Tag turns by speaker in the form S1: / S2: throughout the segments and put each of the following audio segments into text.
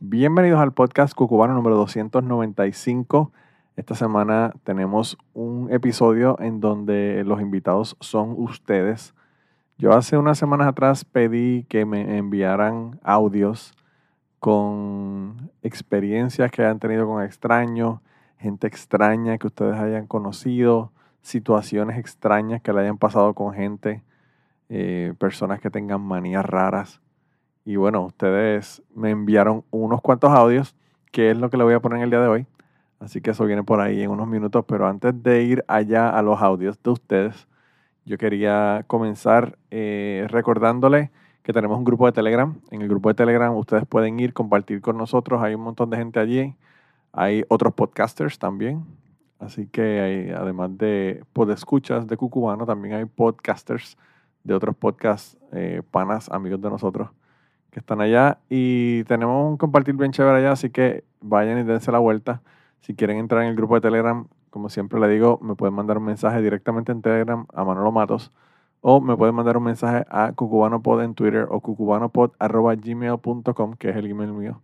S1: Bienvenidos al podcast Cucubano número 295. Esta semana tenemos un episodio en donde los invitados son ustedes. Yo hace unas semanas atrás pedí que me enviaran audios con experiencias que hayan tenido con extraños, gente extraña que ustedes hayan conocido, situaciones extrañas que le hayan pasado con gente, eh, personas que tengan manías raras. Y bueno, ustedes me enviaron unos cuantos audios, que es lo que le voy a poner en el día de hoy. Así que eso viene por ahí en unos minutos. Pero antes de ir allá a los audios de ustedes, yo quería comenzar eh, recordándole que tenemos un grupo de Telegram. En el grupo de Telegram ustedes pueden ir, compartir con nosotros. Hay un montón de gente allí. Hay otros podcasters también. Así que además de podescuchas de Cucubano, también hay podcasters de otros podcasts, eh, panas, amigos de nosotros que están allá y tenemos un compartir bien chévere allá, así que vayan y dense la vuelta. Si quieren entrar en el grupo de Telegram, como siempre le digo, me pueden mandar un mensaje directamente en Telegram a Manolo Matos o me pueden mandar un mensaje a cucubanopod en Twitter o cucubanopod.gmail.com, que es el email mío.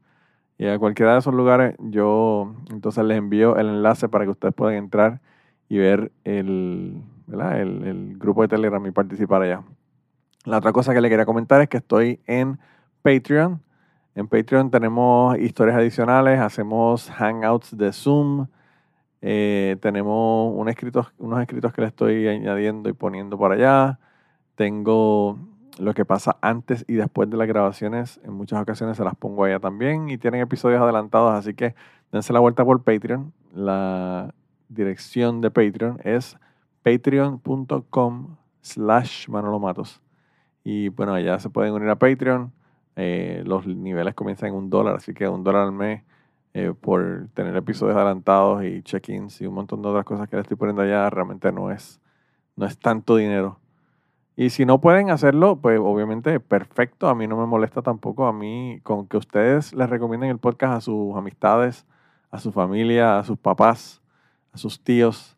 S1: Y a cualquiera de esos lugares yo entonces les envío el enlace para que ustedes puedan entrar y ver el, el, el grupo de Telegram y participar allá. La otra cosa que le quería comentar es que estoy en Patreon. En Patreon tenemos historias adicionales, hacemos hangouts de Zoom, eh, tenemos un unos escritos que le estoy añadiendo y poniendo por allá. Tengo lo que pasa antes y después de las grabaciones. En muchas ocasiones se las pongo allá también y tienen episodios adelantados, así que dense la vuelta por Patreon. La dirección de Patreon es patreon.com slash Manolo Matos. Y bueno, allá se pueden unir a Patreon. Eh, los niveles comienzan en un dólar, así que un dólar al mes eh, por tener episodios adelantados y check-ins y un montón de otras cosas que le estoy poniendo allá, realmente no es, no es tanto dinero. Y si no pueden hacerlo, pues obviamente perfecto, a mí no me molesta tampoco, a mí con que ustedes les recomienden el podcast a sus amistades, a su familia, a sus papás, a sus tíos,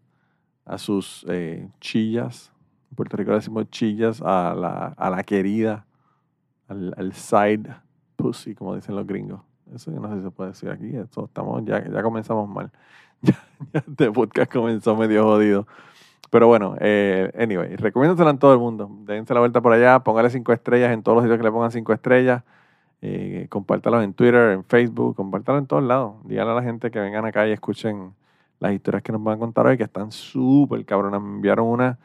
S1: a sus eh, chillas, en Puerto Rico decimos chillas, a la, a la querida, al, al side pussy, como dicen los gringos. Eso yo no sé si se puede decir aquí. Esto estamos, ya, ya comenzamos mal. Ya, ya este podcast comenzó medio jodido. Pero bueno, eh, anyway, recomiéndoselo a todo el mundo. Dense la vuelta por allá, póngale cinco estrellas en todos los sitios que le pongan cinco estrellas. Eh, en Twitter, en Facebook, compártalos en todos lados. Díganle a la gente que vengan acá y escuchen las historias que nos van a contar hoy, que están súper cabronas. Me enviaron una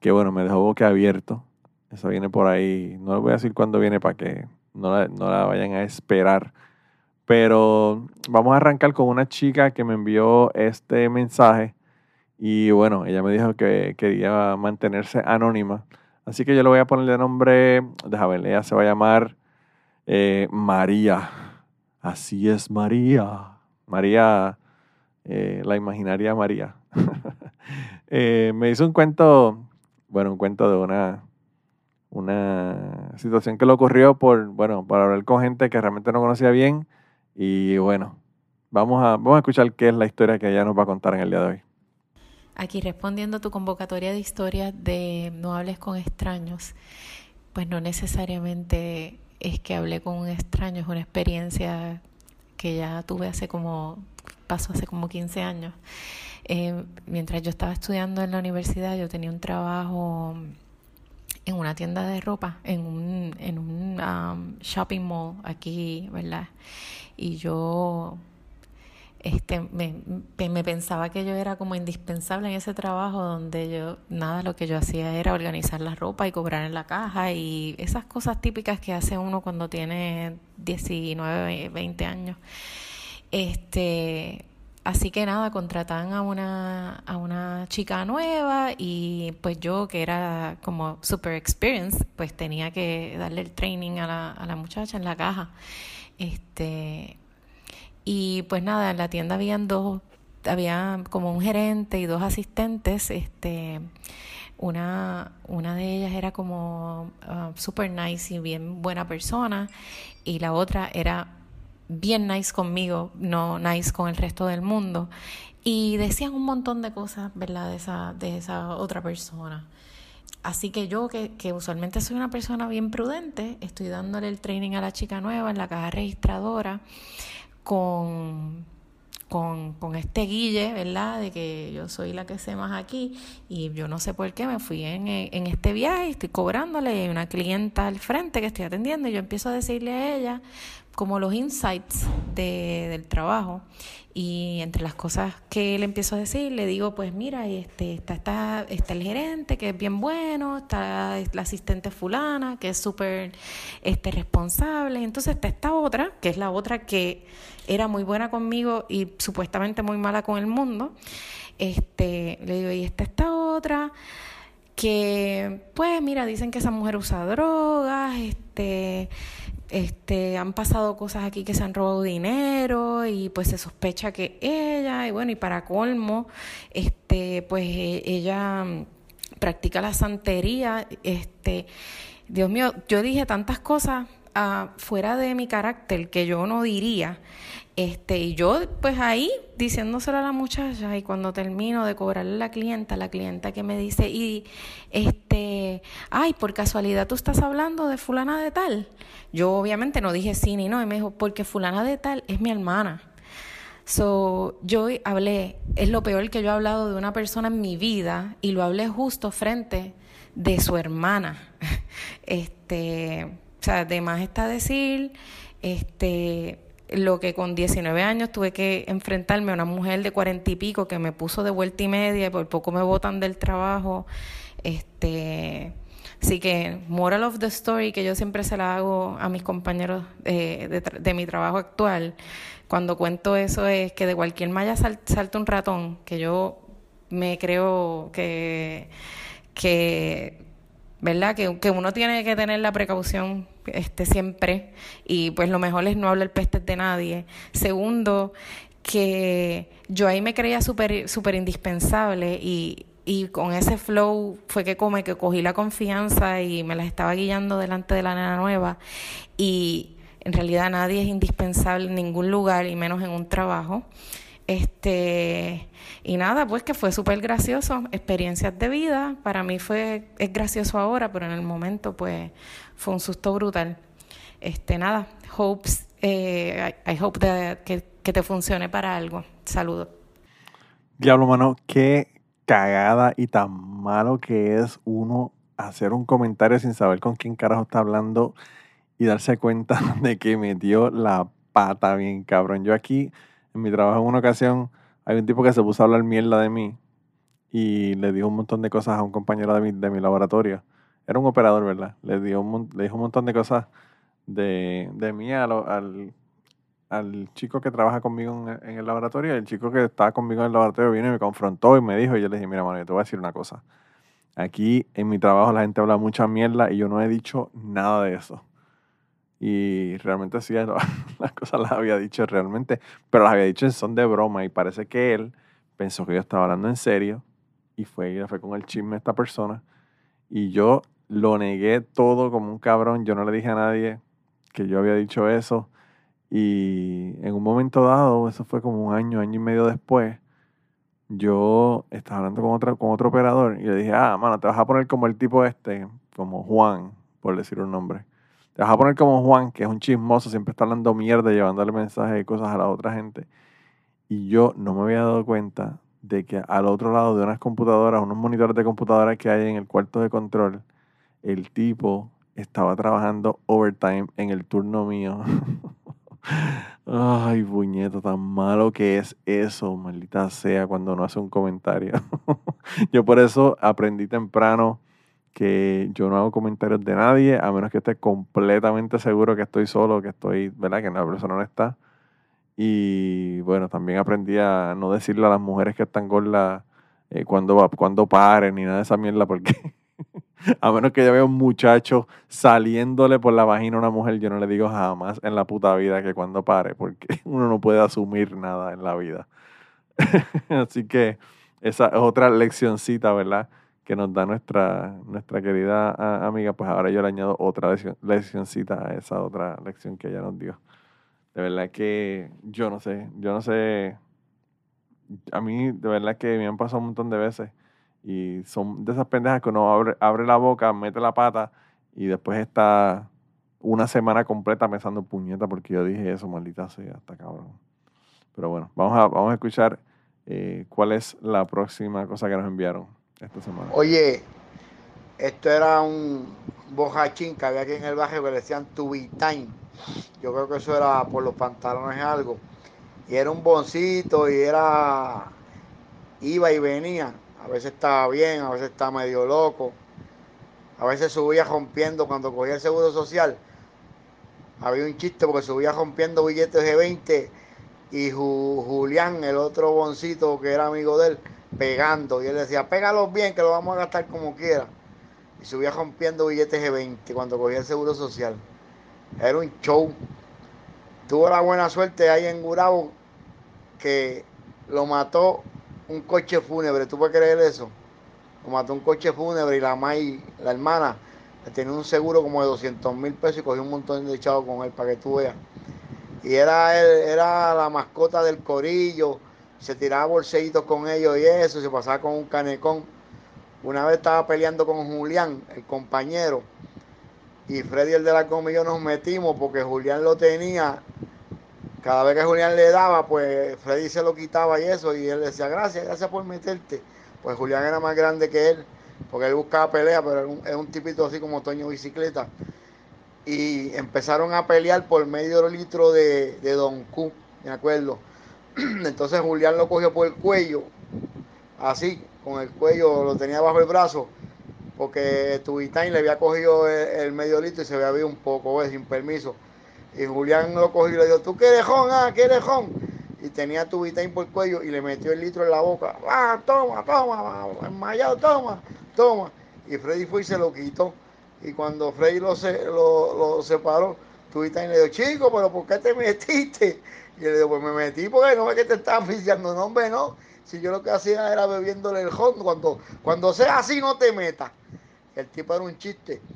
S1: que, bueno, me dejó boca abierto. Esa viene por ahí. No les voy a decir cuándo viene para que no la, no la vayan a esperar. Pero vamos a arrancar con una chica que me envió este mensaje. Y bueno, ella me dijo que quería mantenerse anónima. Así que yo le voy a poner de nombre, déjame ver, ella se va a llamar eh, María. Así es, María. María, eh, la imaginaria María. Eh, me hizo un cuento, bueno, un cuento de una, una situación que le ocurrió por, bueno, por hablar con gente que realmente no conocía bien. Y bueno, vamos a, vamos a escuchar qué es la historia que ella nos va a contar en el día de hoy.
S2: Aquí respondiendo a tu convocatoria de historias de no hables con extraños, pues no necesariamente es que hablé con un extraño, es una experiencia que ya tuve hace como, pasó hace como 15 años. Eh, mientras yo estaba estudiando en la universidad, yo tenía un trabajo en una tienda de ropa, en un, en un um, shopping mall aquí, ¿verdad? Y yo este, me, me, pensaba que yo era como indispensable en ese trabajo donde yo, nada, lo que yo hacía era organizar la ropa y cobrar en la caja y esas cosas típicas que hace uno cuando tiene 19, 20 años. Este, así que nada, contratan a una, a una chica nueva y pues yo que era como super experienced, pues tenía que darle el training a la, a la muchacha en la caja. Este, y pues nada, en la tienda habían dos, había como un gerente y dos asistentes, este, una, una de ellas era como uh, super nice y bien buena persona y la otra era bien nice conmigo, no nice con el resto del mundo. Y decían un montón de cosas, ¿verdad? De esa, de esa otra persona. Así que yo, que, que usualmente soy una persona bien prudente, estoy dándole el training a la chica nueva en la caja registradora con, con, con, este guille, ¿verdad? De que yo soy la que sé más aquí y yo no sé por qué me fui en, en este viaje, estoy cobrándole hay una clienta al frente que estoy atendiendo y yo empiezo a decirle a ella como los insights de, del trabajo y entre las cosas que le empiezo a decir, le digo, pues mira, este, está, está, está el gerente, que es bien bueno, está la asistente fulana, que es súper este, responsable, entonces está esta otra, que es la otra que era muy buena conmigo y supuestamente muy mala con el mundo. Este, le digo, y está esta otra, que pues mira, dicen que esa mujer usa drogas, este este, han pasado cosas aquí que se han robado dinero y pues se sospecha que ella, y bueno, y para colmo, este, pues e, ella mm, practica la santería, este, Dios mío, yo dije tantas cosas uh, fuera de mi carácter que yo no diría, este, y yo, pues ahí, diciéndoselo a la muchacha, y cuando termino de cobrarle a la clienta, la clienta que me dice, y este, ay, por casualidad tú estás hablando de fulana de tal. Yo obviamente no dije sí ni no, y me dijo, porque fulana de tal es mi hermana. So, yo hablé, es lo peor que yo he hablado de una persona en mi vida, y lo hablé justo frente de su hermana. Este, o sea, además está decir, este, lo que con 19 años tuve que enfrentarme a una mujer de cuarenta y pico que me puso de vuelta y media y por poco me botan del trabajo. Este, así que, moral of the story, que yo siempre se la hago a mis compañeros de, de, mi trabajo actual, cuando cuento eso es que de cualquier malla salta un ratón, que yo me creo que, que ¿verdad? Que, que, uno tiene que tener la precaución este, siempre y pues lo mejor es no hablar peste de nadie. Segundo, que yo ahí me creía súper super indispensable y, y con ese flow fue que come que cogí la confianza y me la estaba guiando delante de la nena nueva y en realidad nadie es indispensable en ningún lugar y menos en un trabajo. Este, y nada, pues que fue súper gracioso, experiencias de vida, para mí fue, es gracioso ahora, pero en el momento pues fue un susto brutal. Este, nada, hopes, eh, I, hope que, que te funcione para algo. Saludos.
S1: Diablo, mano, qué cagada y tan malo que es uno hacer un comentario sin saber con quién carajo está hablando y darse cuenta de que metió la pata bien cabrón. Yo aquí en mi trabajo en una ocasión hay un tipo que se puso a hablar mierda de mí y le dijo un montón de cosas a un compañero de mi, de mi laboratorio. Era un operador, ¿verdad? Le, dio le dijo un montón de cosas de, de mí al, al chico que trabaja conmigo en, el laboratorio. El chico que estaba conmigo en el laboratorio vino y me confrontó y me dijo, y yo le dije, mira, mano, yo te voy a decir una cosa. Aquí en mi trabajo la gente habla mucha mierda y yo no he dicho nada de eso. Y realmente sí, las cosas las había dicho realmente, pero las había dicho en son de broma y parece que él pensó que yo estaba hablando en serio y fue, y fue con el chisme esta persona. Y yo lo negué todo como un cabrón, yo no le dije a nadie que yo había dicho eso. Y en un momento dado, eso fue como un año, año y medio después, yo estaba hablando con, otra, con otro operador y le dije, ah, mano, te vas a poner como el tipo este, como Juan, por decir un nombre. Te vas a poner como Juan, que es un chismoso, siempre está hablando mierda, llevándole mensajes y cosas a la otra gente. Y yo no me había dado cuenta de que al otro lado de unas computadoras, unos monitores de computadoras que hay en el cuarto de control, el tipo estaba trabajando overtime en el turno mío. Ay, puñeta, tan malo que es eso, maldita sea, cuando no hace un comentario. yo por eso aprendí temprano que yo no hago comentarios de nadie, a menos que esté completamente seguro que estoy solo, que estoy, ¿verdad? Que la persona no está. Y bueno, también aprendí a no decirle a las mujeres que están gordas eh, cuando, cuando paren ni nada de esa mierda, porque a menos que yo vea un muchacho saliéndole por la vagina a una mujer, yo no le digo jamás en la puta vida que cuando pare, porque uno no puede asumir nada en la vida. Así que esa es otra leccioncita, ¿verdad? Que nos da nuestra, nuestra querida amiga. Pues ahora yo le añado otra lección, leccioncita a esa otra lección que ella nos dio. De verdad que yo no sé, yo no sé. A mí, de verdad que me han pasado un montón de veces y son de esas pendejas que uno abre, abre la boca, mete la pata y después está una semana completa pensando puñeta porque yo dije eso, maldita sea, hasta cabrón. Pero bueno, vamos a, vamos a escuchar eh, cuál es la próxima cosa que nos enviaron esta semana.
S3: Oye, esto era un bojachín que había aquí en el barrio que le decían Tubitime. Yo creo que eso era por los pantalones algo. Y era un boncito y era. iba y venía. A veces estaba bien, a veces estaba medio loco. A veces subía rompiendo cuando cogía el seguro social. Había un chiste porque subía rompiendo billetes de 20 y Julián, el otro boncito que era amigo de él, pegando. Y él decía, pégalos bien que lo vamos a gastar como quiera. Y subía rompiendo billetes de 20 cuando cogía el seguro social. Era un show. Tuvo la buena suerte ahí en Gurabo que lo mató un coche fúnebre, ¿tú puedes creer eso? Lo mató un coche fúnebre y la May, la hermana, tenía un seguro como de 200 mil pesos y cogió un montón de chavos con él para que tú veas. Y era, él, era la mascota del corillo, se tiraba bolseitos con ellos y eso, se pasaba con un canecón. Una vez estaba peleando con Julián, el compañero, y Freddy, el de la comida, nos metimos porque Julián lo tenía cada vez que Julián le daba, pues Freddy se lo quitaba y eso, y él decía, gracias, gracias por meterte. Pues Julián era más grande que él, porque él buscaba pelea, pero es un, tipito así como Toño Bicicleta. Y empezaron a pelear por medio litro de, Don Q, me acuerdo. Entonces Julián lo cogió por el cuello, así, con el cuello, lo tenía bajo el brazo, porque Tubitain le había cogido el, medio litro y se había visto un poco, sin permiso. Y Julián lo cogió y le dijo, ¿tú quieres jón? Ah, ¿quieres jón? Y tenía tu vitain por el cuello y le metió el litro en la boca. Ah, toma, toma, enmayado, toma, toma. Y Freddy fue y se lo quitó. Y cuando Freddy lo, lo, lo separó, Tubitain le dijo, chico, pero ¿por qué te metiste? Y le dijo, pues me metí porque no ve que te estaba oficiando. No, hombre, no. Si yo lo que hacía era bebiéndole el jón. Cuando, cuando sea así, no te metas. El tipo era un chiste.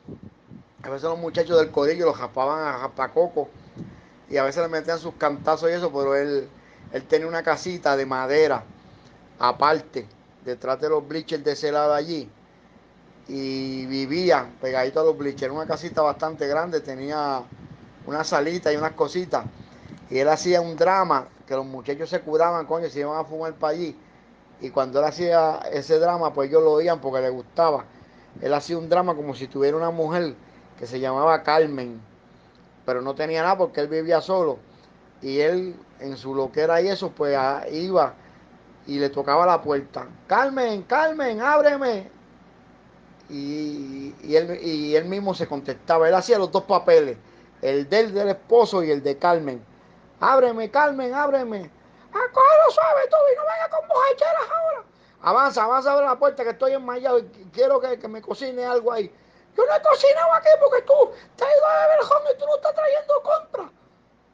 S3: A veces los muchachos del corillo los japaban a japacoco y a veces le metían sus cantazos y eso, pero él, él tenía una casita de madera aparte, detrás de los bleachers de ese lado allí. Y vivía pegadito a los bleachers. Una casita bastante grande, tenía una salita y unas cositas. Y él hacía un drama que los muchachos se curaban, coño, se iban a fumar para allí. Y cuando él hacía ese drama, pues ellos lo oían porque le gustaba. Él hacía un drama como si tuviera una mujer que se llamaba Carmen, pero no tenía nada porque él vivía solo. Y él, en su loquera y eso, pues iba y le tocaba la puerta. Carmen, Carmen, ábreme. Y, él, y él mismo se contestaba. Él hacía los dos papeles, el del, del esposo y el de Carmen. Ábreme, Carmen, ábreme. Ah, lo suave, tú, y no venga con bojacheras ahora. Avanza, avanza, abre la puerta que estoy enmayado y quiero que, que me cocine algo ahí. Yo no he cocinado aquí porque tú te has ido a beber y tú no estás trayendo compra.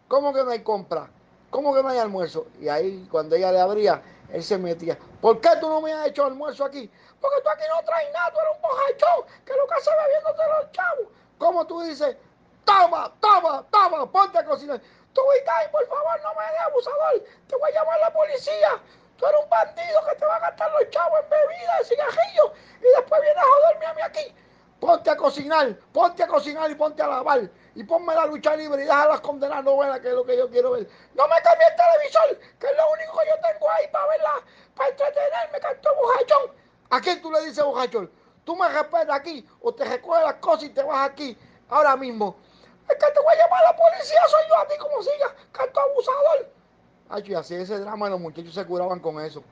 S3: ¿Cómo que no hay compra? ¿Cómo que no hay almuerzo? Y ahí cuando ella le abría, él se metía. ¿Por qué tú no me has hecho almuerzo aquí? Porque tú aquí no traes nada, tú eres un bojachón que lo que hace bebiéndote los chavos. ¿Cómo tú dices? Toma, toma, toma, ponte a cocinar. Tú, ahí, por favor, no me des abusador. Te voy a llamar a la policía. Tú eres un bandido que te va a gastar los chavos en bebida, en cigarrillos y después vienes a joderme a mí aquí. Ponte a cocinar, ponte a cocinar y ponte a lavar. Y ponme la lucha libre y las condenar novelas, que es lo que yo quiero ver. No me cambie el televisor, que es lo único que yo tengo ahí para verla, para entretenerme, canto bojachón. ¿A quién tú le dices bojachón? Tú me respetas aquí o te recoges las cosas y te vas aquí ahora mismo. Es que te voy a llamar a la policía, soy yo a ti como siga, canto abusador. Ay, y así ese drama, los muchachos se curaban con eso.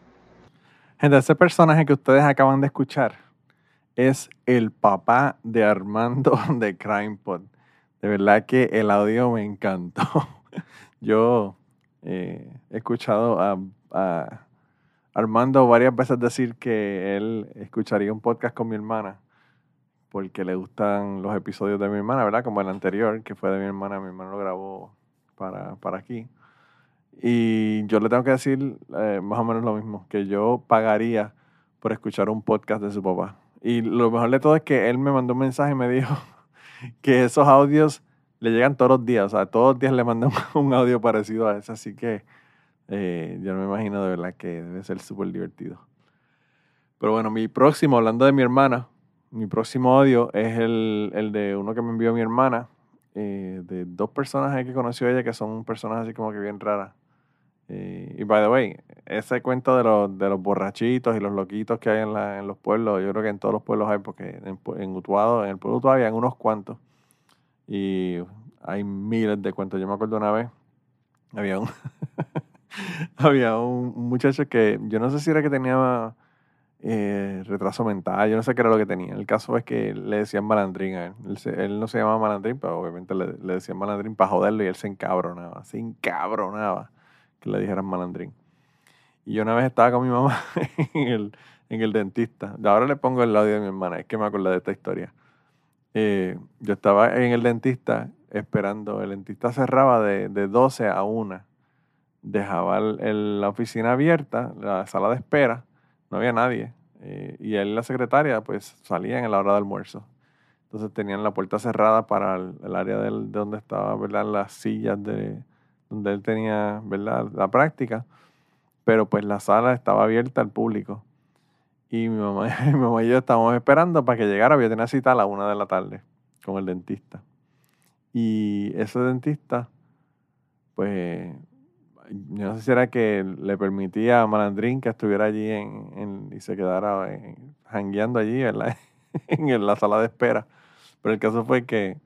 S1: Gente, ese personaje que ustedes acaban de escuchar es el papá de Armando de CrimePod. De verdad que el audio me encantó. Yo eh, he escuchado a, Armando varias veces decir que él escucharía un podcast con mi hermana porque le gustan los episodios de mi hermana, ¿verdad? Como el anterior, que fue de mi hermana, mi hermano lo grabó para, para aquí. Y yo le tengo que decir eh, más o menos lo mismo, que yo pagaría por escuchar un podcast de su papá. Y lo mejor de todo es que él me mandó un mensaje y me dijo que esos audios le llegan todos los días, o sea, todos los días le mandan un audio parecido a ese, así que eh, yo me imagino de verdad que debe ser súper divertido. Pero bueno, mi próximo, hablando de mi hermana, mi próximo audio es el, el de uno que me envió mi hermana, eh, de dos personas que conoció ella que son personas así como que bien raras. Eh, y by the way, ese cuento de los, de los borrachitos y los loquitos que hay en, la, en los pueblos, yo creo que en todos los pueblos hay, porque en, en Utuado, en el pueblo de Utuado hay unos cuantos. Y hay miles de cuentos. Yo me acuerdo una vez, había un, había un muchacho que yo no sé si era que tenía eh, retraso mental, yo no sé qué era lo que tenía. El caso es que le decían malandrín a él. Él, no se llamaba malandrín, pero obviamente le, le decían malandrín para joderlo y él se encabronaba, se encabronaba que le dijeran malandrín. Y una vez estaba con mi mamá en el, en el dentista. Ahora le pongo el audio de mi hermana, es que me acuerdo de esta historia. Eh, yo estaba en el dentista esperando, el dentista cerraba de, de 12 a 1. Dejaba la oficina abierta, la sala de espera, no había nadie. Eh, y él y la secretaria pues salían en la hora de almuerzo. Entonces tenían la puerta cerrada para el, área de donde estaban ¿verdad? las sillas de donde él tenía ¿verdad? la práctica, pero pues la sala estaba abierta al público. Y mi mamá, mi mamá y yo estábamos esperando para que llegara. Yo tenía cita a la una de la tarde con el dentista. Y ese dentista, pues, yo no sé si era que le permitía a Malandrín que estuviera allí en, y se quedara jangueando allí, ¿verdad? en la sala de espera. Pero el caso fue que,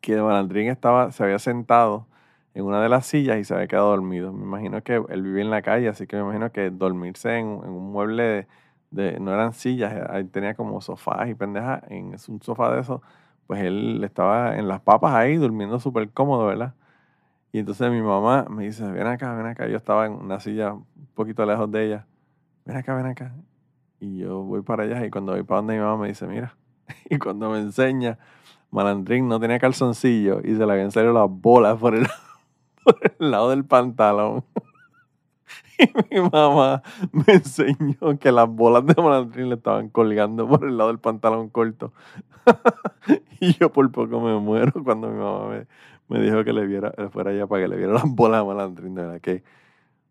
S1: que Malandrín estaba, se había sentado en una de las sillas y se había quedado dormido. Me imagino que él vivía en la calle, así que me imagino que dormirse en, un mueble de, no eran sillas, ahí tenía como sofás y pendejas, en un sofá de eso, pues él estaba en las papas ahí durmiendo súper cómodo, ¿verdad? Y entonces mi mamá me dice, ven acá, ven acá. Yo estaba en una silla un poquito lejos de ella. Ven acá, ven acá. Y yo voy para allá y cuando voy para donde mi mamá me dice, mira. Y cuando me enseña, Malandrín no tenía calzoncillo y se le habían salido las bolas por el por el lado del pantalón. Y mi mamá me enseñó que las bolas de malandrín le estaban colgando por el lado del pantalón corto. y yo por poco me muero cuando mi mamá me, dijo que le viera, fuera allá para que le viera las bolas de malandrín. De verdad que,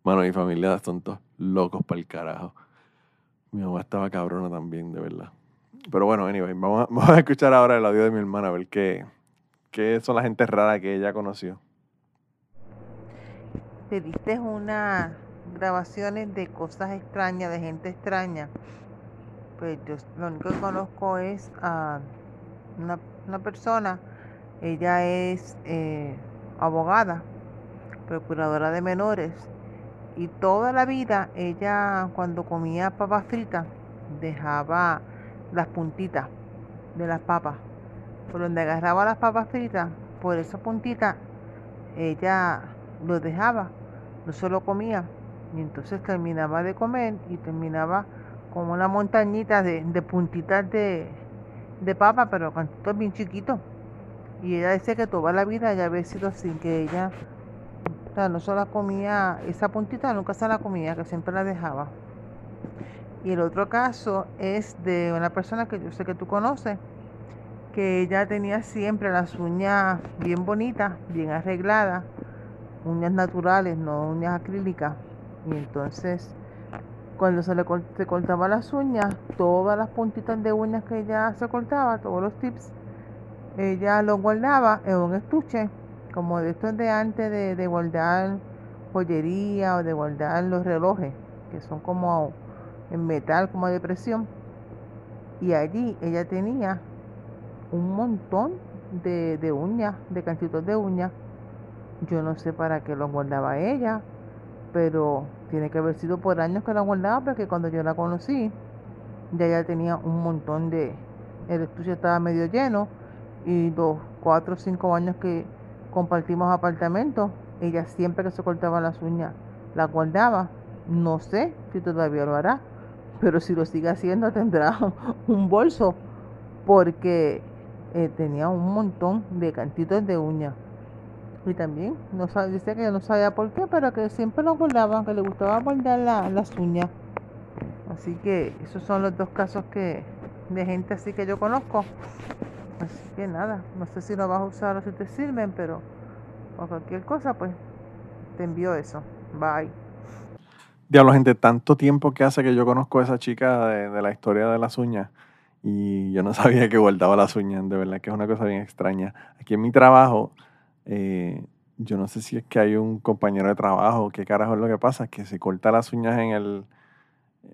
S1: mano, mi familia son todos locos para el carajo. Mi mamá estaba cabrona también, de verdad. Pero bueno, anyway, vamos a, escuchar ahora el audio de mi hermana, a ver qué, qué son las gente rara que ella conoció
S4: pediste unas grabaciones de cosas extrañas, de gente extraña. Pues yo lo único que conozco es a una, persona, ella es eh, abogada, procuradora de menores, y toda la vida ella cuando comía papas fritas dejaba las puntitas de las papas. Por donde agarraba las papas fritas, por esa puntita, ella lo dejaba no solo comía. Y entonces terminaba de comer y terminaba con una montañita de, puntitas de, de papa, pero cantitos bien chiquitos. Y ella dice que toda la vida ya había sido así, que ella no solo comía esa puntita, nunca se la comía, que siempre la dejaba. Y el otro caso es de una persona que yo sé que tú conoces, que ella tenía siempre las uñas bien bonitas, bien arregladas, uñas naturales, no uñas acrílicas. Y entonces, cuando se le se cortaba las uñas, todas las puntitas de uñas que ella se cortaba, todos los tips, ella los guardaba en un estuche, como de estos de antes de, de guardar joyería o de guardar los relojes, que son como en metal, como de presión. Y allí ella tenía un montón de, de uñas, de cantitos de uñas. Yo no sé para qué los guardaba ella, pero tiene que haber sido por años que la guardaba, porque cuando yo la conocí, ya ya tenía un montón de. El estudio estaba medio lleno y los cuatro o cinco años que compartimos apartamentos, ella siempre que se cortaba las uñas la guardaba. No sé si todavía lo hará, pero si lo sigue haciendo tendrá un bolso porque eh, tenía un montón de cantitos de uñas. Y también no sabe, dice que no sabía por qué, pero que siempre lo guardaba, que le gustaba guardar las uñas. Así que esos son los dos casos que de gente así que yo conozco. Así que nada, no sé si lo vas a usar o si te sirven, pero por cualquier cosa, pues te envío eso. Bye.
S1: Diablo, gente, tanto tiempo que hace que yo conozco a esa chica de, la historia de las uñas y yo no sabía que guardaba las uñas, de verdad que es una cosa bien extraña. Aquí en mi trabajo, eh, yo no sé si es que hay un compañero de trabajo, qué carajo es lo que pasa, que se corta las uñas en el...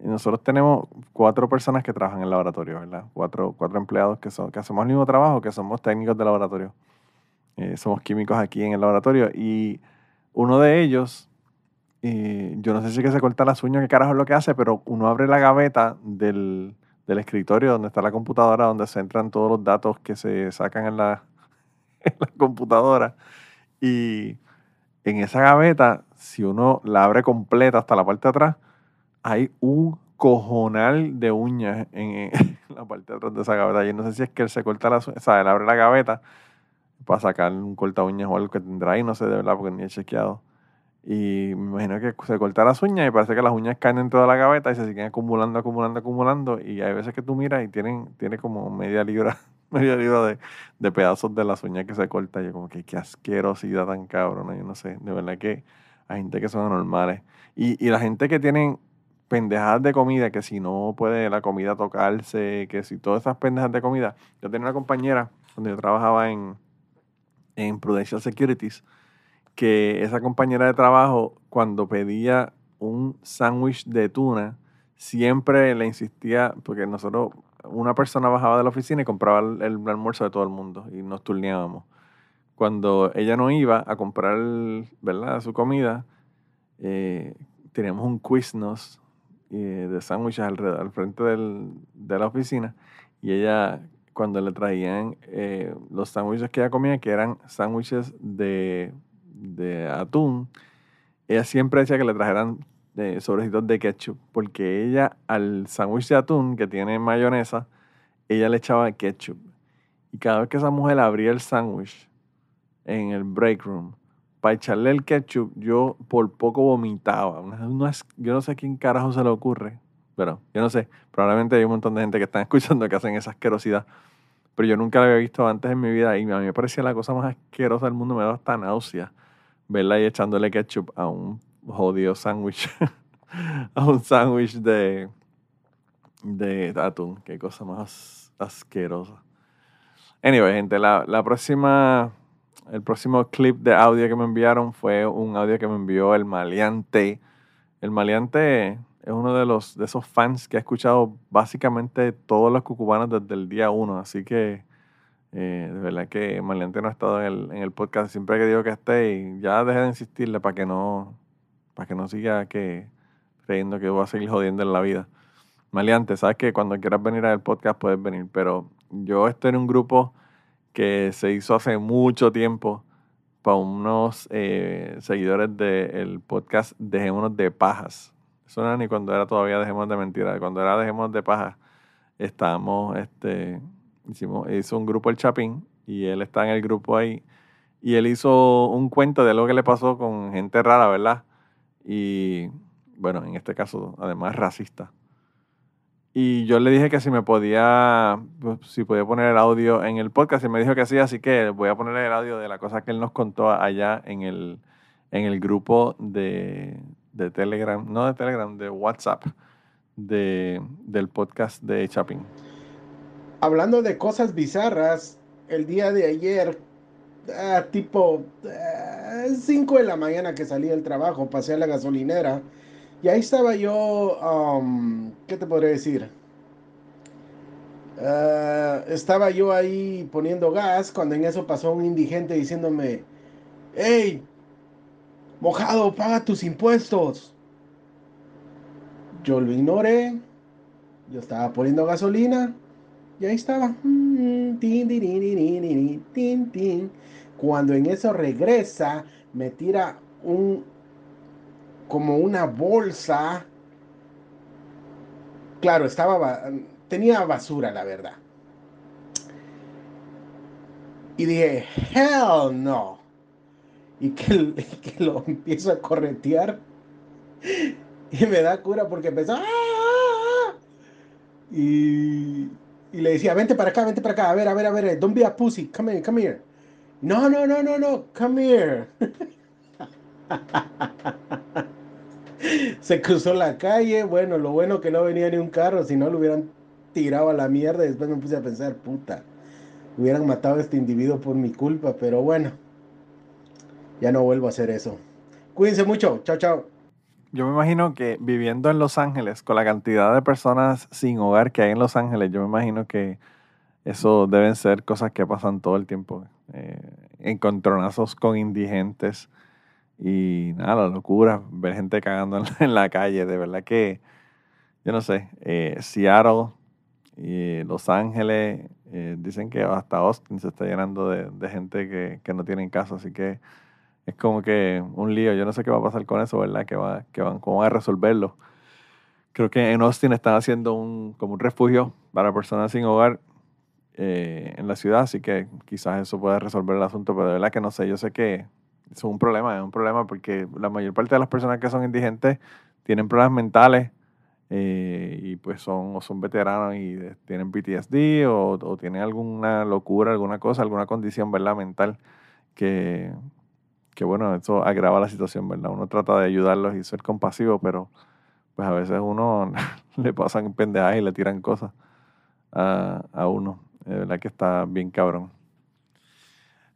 S1: Nosotros tenemos cuatro personas que trabajan en el laboratorio, ¿verdad? Cuatro, cuatro empleados que, son, que hacemos el mismo trabajo, que somos técnicos de laboratorio. Eh, somos químicos aquí en el laboratorio y uno de ellos yo no sé si es que se corta las uñas, qué carajo es lo que hace, pero uno abre la gaveta del, escritorio donde está la computadora, donde se entran todos los datos que se sacan en la, la computadora. Y en esa gaveta, si uno la abre completa hasta la parte de atrás, hay un cojonal de uñas en, la parte de atrás de esa gaveta. Yo no sé si es que él se corta uñas, o sea, él abre la gaveta para sacar un corta uñas o algo que tendrá ahí, no sé de verdad porque ni he chequeado. Y me imagino que se corta las uñas y parece que las uñas caen dentro de la gaveta y se siguen acumulando, acumulando, acumulando. Y hay veces que tú miras y tienen, tiene como media libra, media libra de, de pedazos de las uñas que se corta. Yo como que qué asquerosidad tan cabrón. Yo no sé, de verdad que hay gente que son anormales. Y, y la gente que tienen pendejadas de comida, que si no puede la comida tocarse, que si todas esas pendejadas de comida. Yo tenía una compañera donde yo trabajaba en, en Prudential Securities que esa compañera de trabajo, cuando pedía un sándwich de tuna, siempre le insistía, porque nosotros, una persona bajaba de la oficina y compraba el, almuerzo de todo el mundo y nos turneábamos. Cuando ella no iba a comprar ¿verdad? su comida, eh, teníamos un quiznos eh, de sándwiches al frente de la oficina y ella, cuando le traían eh, los sándwiches que ella comía, que eran sándwiches de de atún, ella siempre decía que le trajeran eh, sobrecitos de ketchup, porque ella al sándwich de atún que tiene mayonesa, ella le echaba ketchup. Y cada vez que esa mujer abría el sándwich en el break room, para echarle el ketchup, yo por poco vomitaba. yo no sé a quién carajo se le ocurre, pero yo no sé. Probablemente hay un montón de gente que están escuchando que hacen esa asquerosidad. Pero yo nunca la había visto antes en mi vida y a mí me parecía la cosa más asquerosa del mundo, me daba hasta náusea verla y echándole ketchup a un jodido sándwich, a un sándwich de, de atún. Qué cosa más asquerosa. Anyway, gente, la, la próxima, el próximo clip de audio que me enviaron fue un audio que me envió el Maleante. El Maleante es uno de los de esos fans que ha escuchado básicamente todos los cucubanos desde el día uno, así que eh, de verdad que Maliante no ha estado en el, podcast. Siempre que digo que esté, y ya deje de insistirle para que no, para que no siga que creyendo que voy a seguir jodiendo en la vida. Maleante, sabes que cuando quieras venir al podcast puedes venir, pero yo estoy en un grupo que se hizo hace mucho tiempo para unos eh, seguidores del podcast Dejémonos de Pajas. Eso no era ni cuando era todavía Dejemos de Mentira. Cuando era Dejemos de Pajas, estábamos este, Hicimos, hizo un grupo el Chapín y él está en el grupo ahí. Y él hizo un cuento de lo que le pasó con gente rara, ¿verdad? Y bueno, en este caso, además racista. Y yo le dije que si me podía, pues, si podía poner el audio en el podcast y me dijo que sí, así que voy a poner el audio de la cosa que él nos contó allá en el, en el grupo de, de Telegram, no de Telegram, de WhatsApp, de, del podcast de Chapín
S5: hablando de cosas bizarras, el día de ayer, ah, tipo 5 ah, de la mañana que salí del trabajo, pasé a la gasolinera y ahí estaba yo, um, ¿qué te podría decir? Ah, estaba yo ahí poniendo gas cuando en eso pasó un indigente diciéndome, hey, mojado, paga tus impuestos. Yo lo ignoré, yo estaba poniendo gasolina y ahí estaba. Cuando en eso regresa, me tira un como una bolsa. Claro, estaba tenía basura, la verdad. Y dije, hell no. Y que, lo empiezo a corretear. Y me da cura porque empezó. ¡Ah! ah, ah". Y, y, le decía, vente para acá, vente para acá. A ver, a ver, a ver. Don't be a pussy. Come here, come here. No, no, no, no, no. Come here. Se cruzó la calle. Bueno, lo bueno que no venía ni un carro. Si no, lo hubieran tirado a la mierda. Y después me puse a pensar, puta. Hubieran matado a este individuo por mi culpa. Pero bueno. Ya no vuelvo a hacer eso. Cuídense mucho. Chao, chao.
S1: Yo me imagino que viviendo en Los Ángeles, con la cantidad de personas sin hogar que hay en Los Ángeles, yo me imagino que eso deben ser cosas que pasan todo el tiempo. Eh, encontronazos con indigentes y nada, la locura, ver gente cagando en la, calle. De verdad que, yo no sé, eh, Seattle y Los Ángeles, eh, dicen que hasta Austin se está llenando de, gente que, no tienen casa, así que es como que un lío. Yo no sé qué va a pasar con eso, ¿verdad? Que va, van, cómo van a resolverlo. Creo que en Austin están haciendo un, como un refugio para personas sin hogar eh, en la ciudad, así que quizás eso pueda resolver el asunto, pero de verdad que no sé. Yo sé que es un problema, es un problema porque la mayor parte de las personas que son indigentes tienen problemas mentales eh, y pues son o son veteranos y tienen PTSD o, o, tienen alguna locura, alguna cosa, alguna condición, ¿verdad? Mental que, que bueno, eso agrava la situación, ¿verdad? Uno trata de ayudarlos y ser compasivo, pero pues a veces uno le pasan pendejadas y le tiran cosas a, a uno. De verdad que está bien cabrón.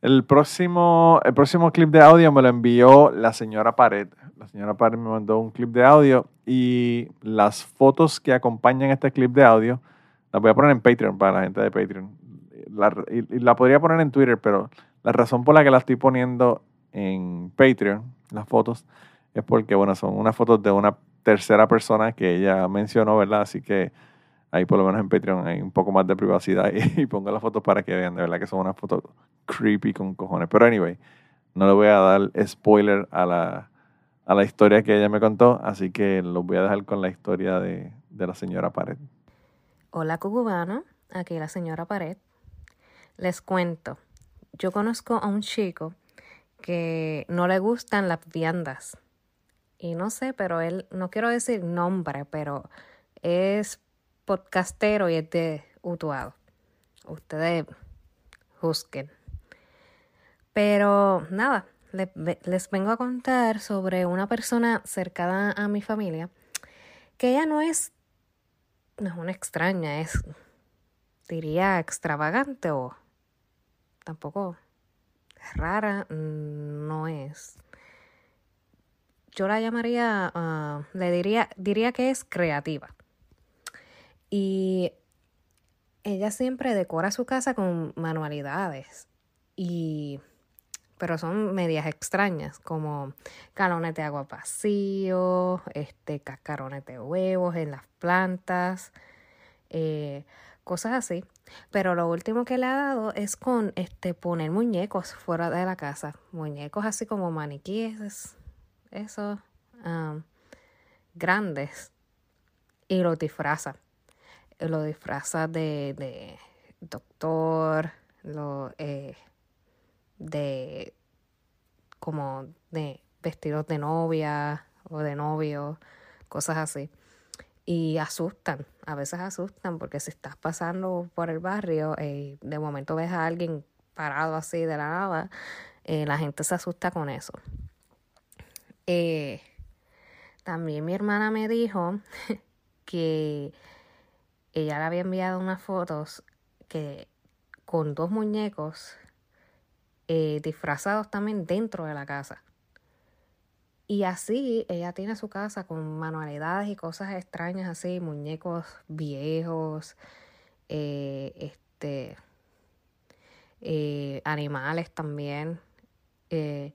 S1: El próximo, el próximo clip de audio me lo envió la señora Pared. La señora Pared me mandó un clip de audio y las fotos que acompañan este clip de audio las voy a poner en Patreon para la gente de Patreon. y, y, la podría poner en Twitter, pero la razón por la que la estoy poniendo en Patreon, las fotos, es porque, bueno, son unas fotos de una tercera persona que ella mencionó, ¿verdad? Así que ahí por lo menos en Patreon hay un poco más de privacidad y, pongo las fotos para que vean, de verdad que son unas fotos creepy con cojones. Pero anyway, no le voy a dar spoiler a la, a la historia que ella me contó, así que los voy a dejar con la historia de, de la señora Pared.
S6: Hola cubano, aquí la señora Pared. Les cuento, yo conozco a un chico que no le gustan las viandas. Y no sé, pero él, no quiero decir nombre, pero es podcastero y es de Utuado. Ustedes juzguen. Pero nada, les vengo a contar sobre una persona cercana a mi familia que ella no es, no es una extraña, es, diría, extravagante o tampoco rara mm, no es. Yo la llamaría, uh, le diría, diría que es creativa. Y ella siempre decora su casa con manualidades. Y pero son medias extrañas, como calones de agua vacío, este, cascarones de huevos en las plantas, eh, cosas así. Pero lo último que le ha dado es con este poner muñecos fuera de la casa. Muñecos así como maniquíes, esos grandes. Y los disfraza. Lo disfraza de, de doctor, lo, eh, de como de vestidos de novia o de novio, cosas así y asustan, a veces asustan porque si estás pasando por el barrio, eh, de momento ves a alguien parado así de la nada, eh, la gente se asusta con eso. Eh, también mi hermana me dijo que ella le había enviado unas fotos que con dos muñecos disfrazados también dentro de la casa. Y así ella tiene su casa con manualidades y cosas extrañas así, muñecos viejos, eh, este, eh, animales también, eh,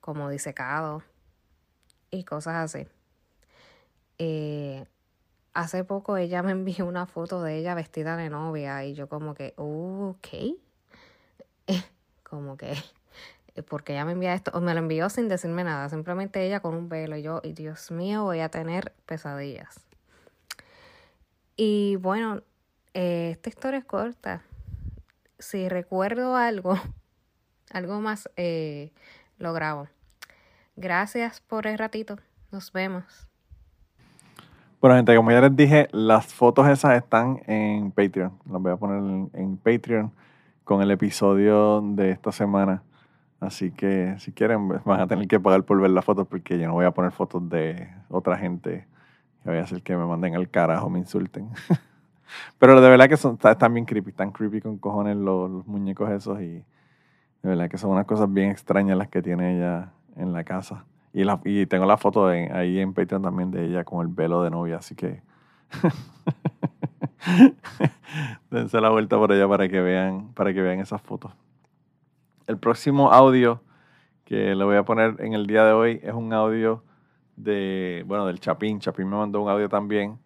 S6: como disecado y cosas así. Eh, hace poco ella me envió una foto de ella vestida de novia y yo como que, ok, como que, porque ella me envía esto, me lo envió sin decirme nada, simplemente ella con un velo y yo, y Dios mío, voy a tener pesadillas. Y bueno, eh, esta historia es corta. Si recuerdo algo, algo más, eh, lo grabo. Gracias por el ratito. Nos vemos.
S1: Bueno, gente, como ya les dije, las fotos esas están en Patreon. Las voy a poner en, en Patreon con el episodio de esta semana. Así que si quieren, pues, van a tener que pagar por ver las fotos porque yo no voy a poner fotos de otra gente que voy a hacer que me manden al carajo, me insulten. Pero de verdad que son, está- están bien creepy, están creepy con cojones los, los muñecos esos y de verdad que son unas cosas bien extrañas las que tiene ella en la casa. Y, la, y tengo la foto ahí en Patreon también de ella con el velo de novia, así que dense la vuelta por allá para que vean, para que vean esas fotos. El próximo audio que le voy a poner en el día de hoy es un audio de, bueno, del Chapín. Chapín me mandó un audio también.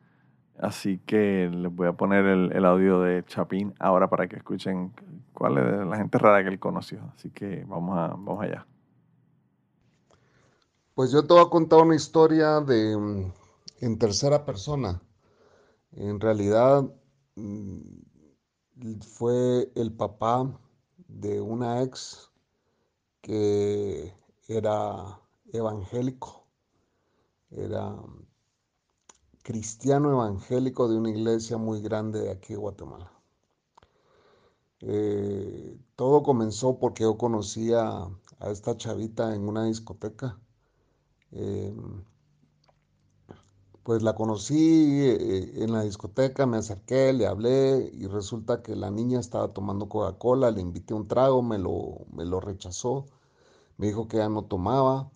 S1: Así que les voy a poner el, el audio de Chapín ahora para que escuchen cuál es la gente rara que él conoció. Así que vamos, a, vamos allá.
S7: Pues yo te voy a contar una historia de mm, en tercera persona. En realidad mm, fue el papá de una ex que era evangélico, era mm, cristiano evangélico de una iglesia muy grande de aquí de Guatemala. Eh, todo comenzó porque yo conocí a, a esta chavita en una discoteca. Eh, pues la conocí eh, en la discoteca, me acerqué, le hablé y resulta que la niña estaba tomando Coca-Cola, le invité un trago, me lo, me lo rechazó, me dijo que ya no tomaba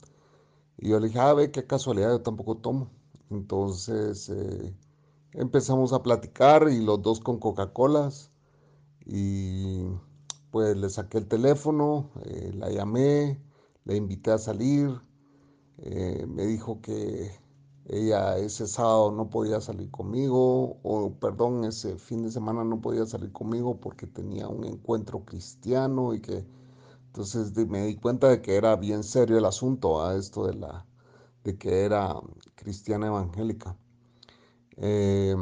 S7: y yo le dije, ah, ve, qué casualidad, yo tampoco tomo. Entonces eh, empezamos a platicar y los dos con Coca-Colas y pues le saqué el teléfono, eh, la llamé, la invité a salir, eh, me dijo que ella ese sábado no podía salir conmigo, o perdón, ese fin de semana no podía salir conmigo porque tenía un encuentro cristiano y que entonces me di cuenta de que era bien serio el asunto, a esto de la de que era cristiana evangélica eh,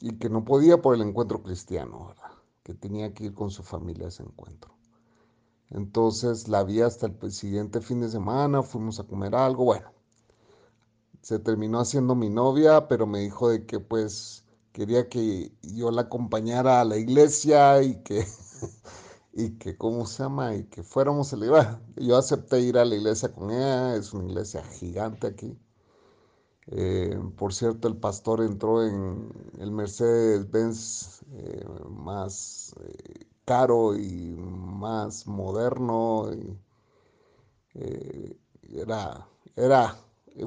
S7: y que no podía por el encuentro cristiano. Que tenía que ir con su familia a ese encuentro. Entonces la vi hasta el siguiente fin de semana, fuimos a comer algo, bueno, se terminó haciendo mi novia, pero me dijo de que pues quería que yo la acompañara a la iglesia y que, y que, ¿cómo se llama? Y que fuéramos a la iglesia. Yo acepté ir a la iglesia con ella, es una iglesia gigante aquí. Eh, por cierto, el pastor entró en el Mercedes-Benz eh, más eh, caro y más moderno. y, eh, era, era,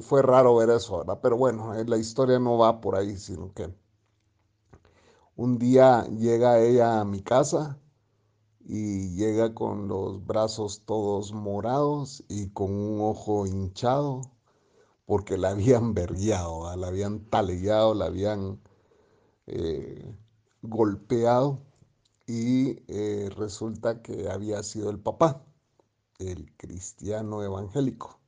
S7: fue raro ver eso, ¿verdad? Pero bueno, eh, la historia no va por ahí, sino que un día llega ella a mi casa y llega con los brazos todos morados y con un ojo hinchado porque la habían vergueado, la habían taleado, la habían eh, golpeado y eh, resulta que había sido el papá, el cristiano evangélico.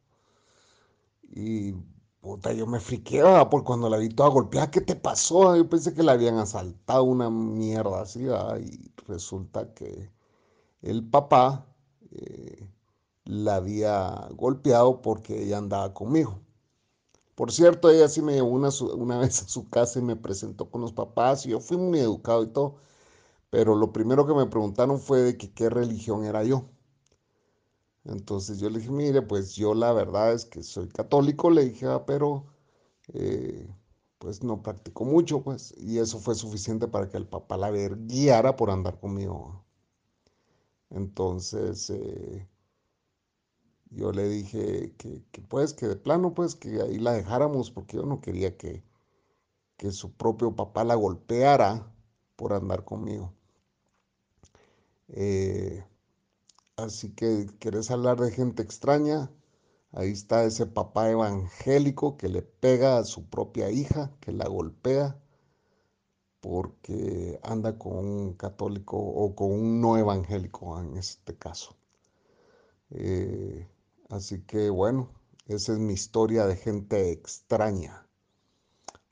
S7: Y puta, yo me friqueaba por cuando la vi toda golpeada. ¿Qué te pasó? Yo pensé que la habían asaltado una mierda así, ¿verdad? Y resulta que el papá eh, la había golpeado porque ella andaba conmigo. Por cierto, ella sí me llevó una, una vez a su casa y me presentó con los papás y yo fui muy educado y todo, pero lo primero que me preguntaron fue de qué religión era yo. Entonces yo le dije, mire, pues yo la verdad es que soy católico, le dije, "ah, pero eh, pues no practico mucho, pues, y eso fue suficiente para que el papá la guiara por andar conmigo. Entonces eh, yo le dije que, que, pues, que de plano, pues, que ahí la dejáramos porque yo no quería que, que su propio papá la golpeara por andar conmigo. Eh, así que, ¿quieres hablar de gente extraña? Ahí está ese papá evangélico que le pega a su propia hija, que la golpea porque anda con un católico o con un no evangélico en este caso. Eh, así que bueno, esa es mi historia de gente extraña.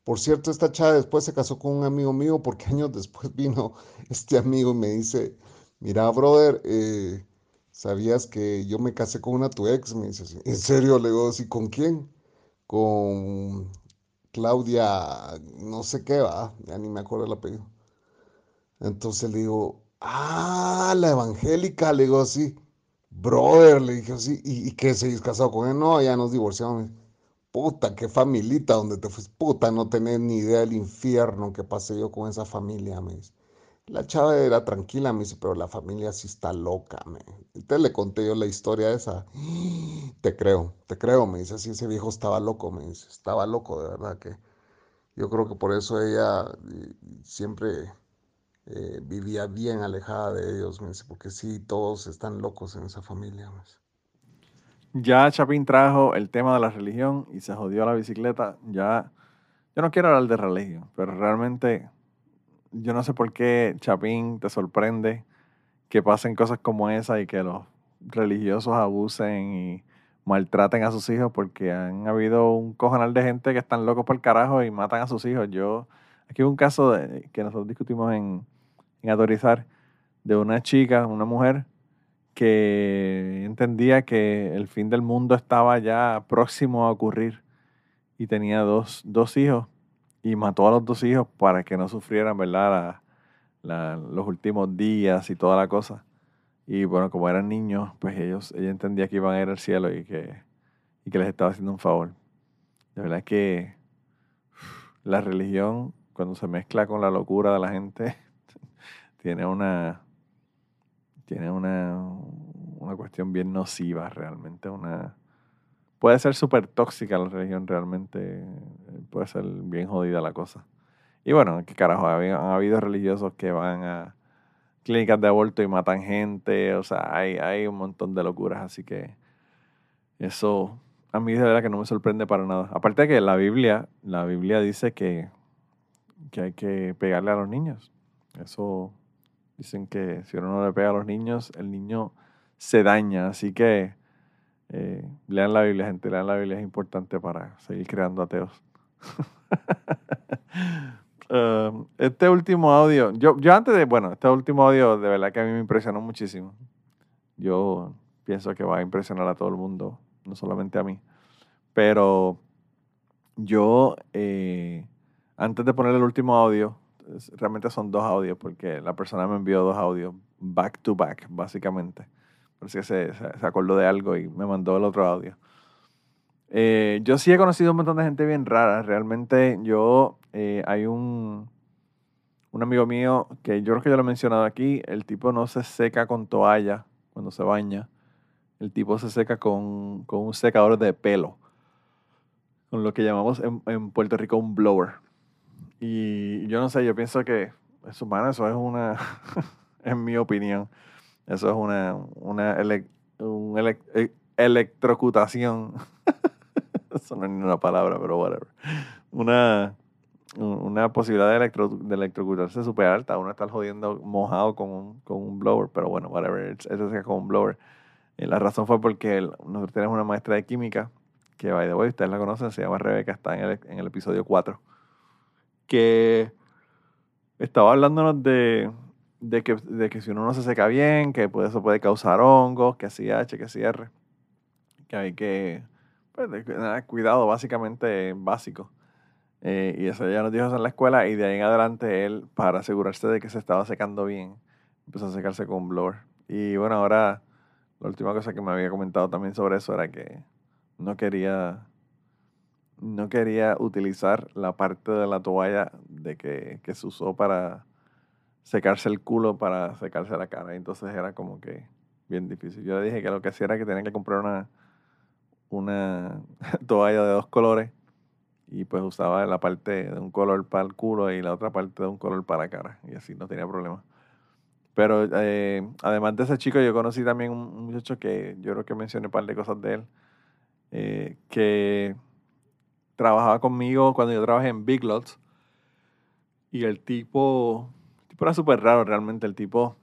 S7: Por cierto, esta chava después se casó con un amigo mío porque años después vino este amigo y me dice, mira, brother, eh, ¿sabías que yo me casé con una tu ex? Me dice, ¿en serio? Le digo, ¿sí con quién? Con Claudia, no sé qué va, ya ni me acuerdo el apellido. Entonces le digo, ah, la evangélica, le digo así, brother, le dije así, ¿y, y qué se casado con él? No, ya nos divorciamos. Puta, qué familita donde te fuiste. Puta, no tenés ni idea del infierno que pasé yo con esa familia, me dice. La chava era tranquila, me dice, pero la familia sí está loca, me. Entonces le conté yo la historia esa. Te creo, te creo, me dice, sí, ese viejo estaba loco, me dice, estaba loco, de verdad que. Yo creo que por eso ella siempre eh, vivía bien alejada de ellos, me dice, porque sí, todos están locos en esa familia, me dice.
S1: Ya Chapín trajo el tema de la religión y se jodió la bicicleta. Ya, yo no quiero hablar de religión, pero realmente yo no sé por qué Chapín te sorprende que pasen cosas como esa y que los religiosos abusen y maltraten a sus hijos porque han habido un cojonal de gente que están locos por el carajo y matan a sus hijos. Yo, aquí hubo un caso que nosotros discutimos en, en Autorizar de una chica, una mujer, que entendía que el fin del mundo estaba ya próximo a ocurrir y tenía dos, dos hijos y mató a los dos hijos para que no sufrieran, ¿verdad? Los últimos días y toda la cosa. Y bueno, como eran niños, pues ellos, ella entendía que iban a ir al cielo y que, y que les estaba haciendo un favor. De verdad que la religión, cuando se mezcla con la locura de la gente, tiene una, tiene una, una cuestión bien nociva realmente, una... Puede ser súper tóxica la religión realmente, puede ser bien jodida la cosa. Y bueno, qué carajo, han habido religiosos que van a clínicas de aborto y matan gente, o sea, hay, hay un montón de locuras, así que eso a mí de verdad que no me sorprende para nada. Aparte de que la Biblia, la Biblia dice que, que hay que pegarle a los niños. Eso dicen que si uno no le pega a los niños, el niño se daña, así que eh, lean la Biblia, gente, lean la Biblia, es importante para seguir creando ateos. Um, este último audio, yo, yo antes de, bueno, este último audio de verdad que a mí me impresionó muchísimo. Yo pienso que va a impresionar a todo el mundo, no solamente a mí. Pero yo, eh, antes de poner el último audio, realmente son dos audios porque la persona me envió dos audios back to back, básicamente. Parece que se, se, acordó de algo y me mandó el otro audio. Eh, yo sí he conocido un montón de gente bien rara. Realmente yo, eh, hay un, un amigo mío que yo creo que yo lo he mencionado aquí. El tipo no se seca con toalla cuando se baña. El tipo se seca con, con un secador de pelo. Con lo que llamamos en, en Puerto Rico un blower. Y yo no sé, yo pienso que eso, humano, eso es una, en mi opinión, eso es una, una un ele, e, electrocutación. eso no es ni una palabra, pero whatever. Una, una posibilidad de, electro, de electrocutarse súper alta. Uno está jodiendo mojado con un, con un blower, pero bueno, whatever. Eso es con un blower. Y la razón fue porque nosotros tenemos una maestra de química, que by the way, ustedes la conocen, se llama Rebeca, está en el, en el episodio 4 que estaba hablándonos de, de, que, de que si uno no se seca bien, que pues eso puede causar hongos, que así H, que así R, que hay que, pues, cuidado básicamente básico. Eh, y eso ya nos dijo eso en la escuela y de ahí en adelante él, para asegurarse de que se estaba secando bien, empezó a secarse con un blower. Y bueno, ahora la última cosa que me había comentado también sobre eso era que no quería no quería utilizar la parte de la toalla de que, que, se usó para secarse el culo para secarse la cara. Entonces era como que bien difícil. Yo le dije que lo que hacía era que tenía que comprar una, una toalla de dos colores y pues usaba la parte de un color para el culo y la otra parte de un color para la cara y así no tenía problema. Pero eh, además de ese chico, yo conocí también un muchacho que yo creo que mencioné un par de cosas de él, eh, que trabajaba conmigo cuando yo trabajé en Big Lots. Y el tipo, era súper raro realmente. El tipo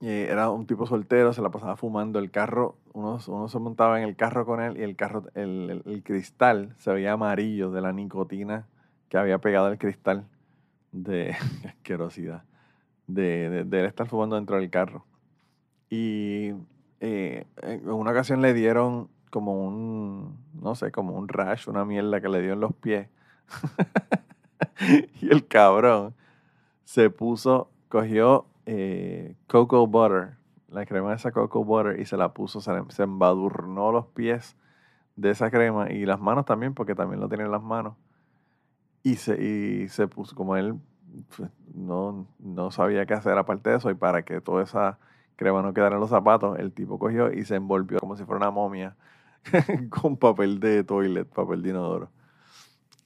S1: eh, era un tipo soltero, se la pasaba fumando el carro. Uno, uno se montaba en el carro con él y el, carro, el, el, el cristal se veía amarillo de la nicotina que había pegado el cristal de asquerosidad de, de, él estar fumando dentro del carro. Y eh, en una ocasión le dieron como un, no sé, como un rash, una mierda que le dio en los pies. y el cabrón se puso, cogió eh, cocoa butter, la crema de esa cocoa butter, y se la puso, se, embadurnó los pies de esa crema y las manos también, porque también lo tenía en las manos. Y se, y se puso, como él pues, no, no sabía qué hacer aparte de eso y para que toda esa crema no quedara en los zapatos, el tipo cogió y se envolvió como si fuera una momia con papel de toilet, papel de inodoro.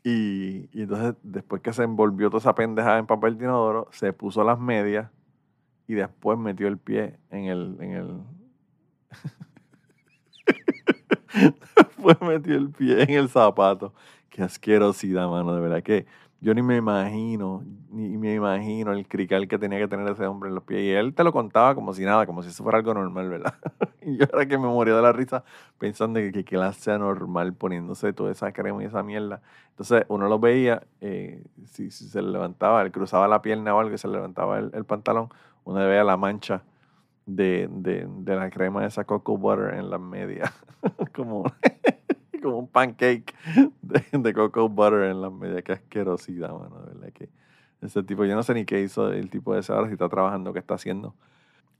S1: Y, entonces, después que se envolvió toda esa pendejada en papel de inodoro, se puso las medias y después metió el pie en el. En el después metió el pie en el zapato. Qué asquerosidad, mano, de verdad que yo ni me imagino, ni me imagino el crical que tenía que tener ese hombre en los pies. Y él te lo contaba como si nada, como si eso fuera algo normal, ¿verdad? y yo era que me moría de la risa pensando que, que, que la sea normal poniéndose toda esa crema y esa mierda. Entonces uno lo veía, eh, si, se levantaba, él cruzaba la pierna o algo y se levantaba el, pantalón, uno veía la mancha de, de, de, la crema de esa cocoa butter en las medias. como como un pancake de, de cocoa butter en la media. Qué asquerosidad, mano, de verdad que ese tipo, yo no sé ni qué hizo el tipo ese ahora, si está trabajando, qué está haciendo.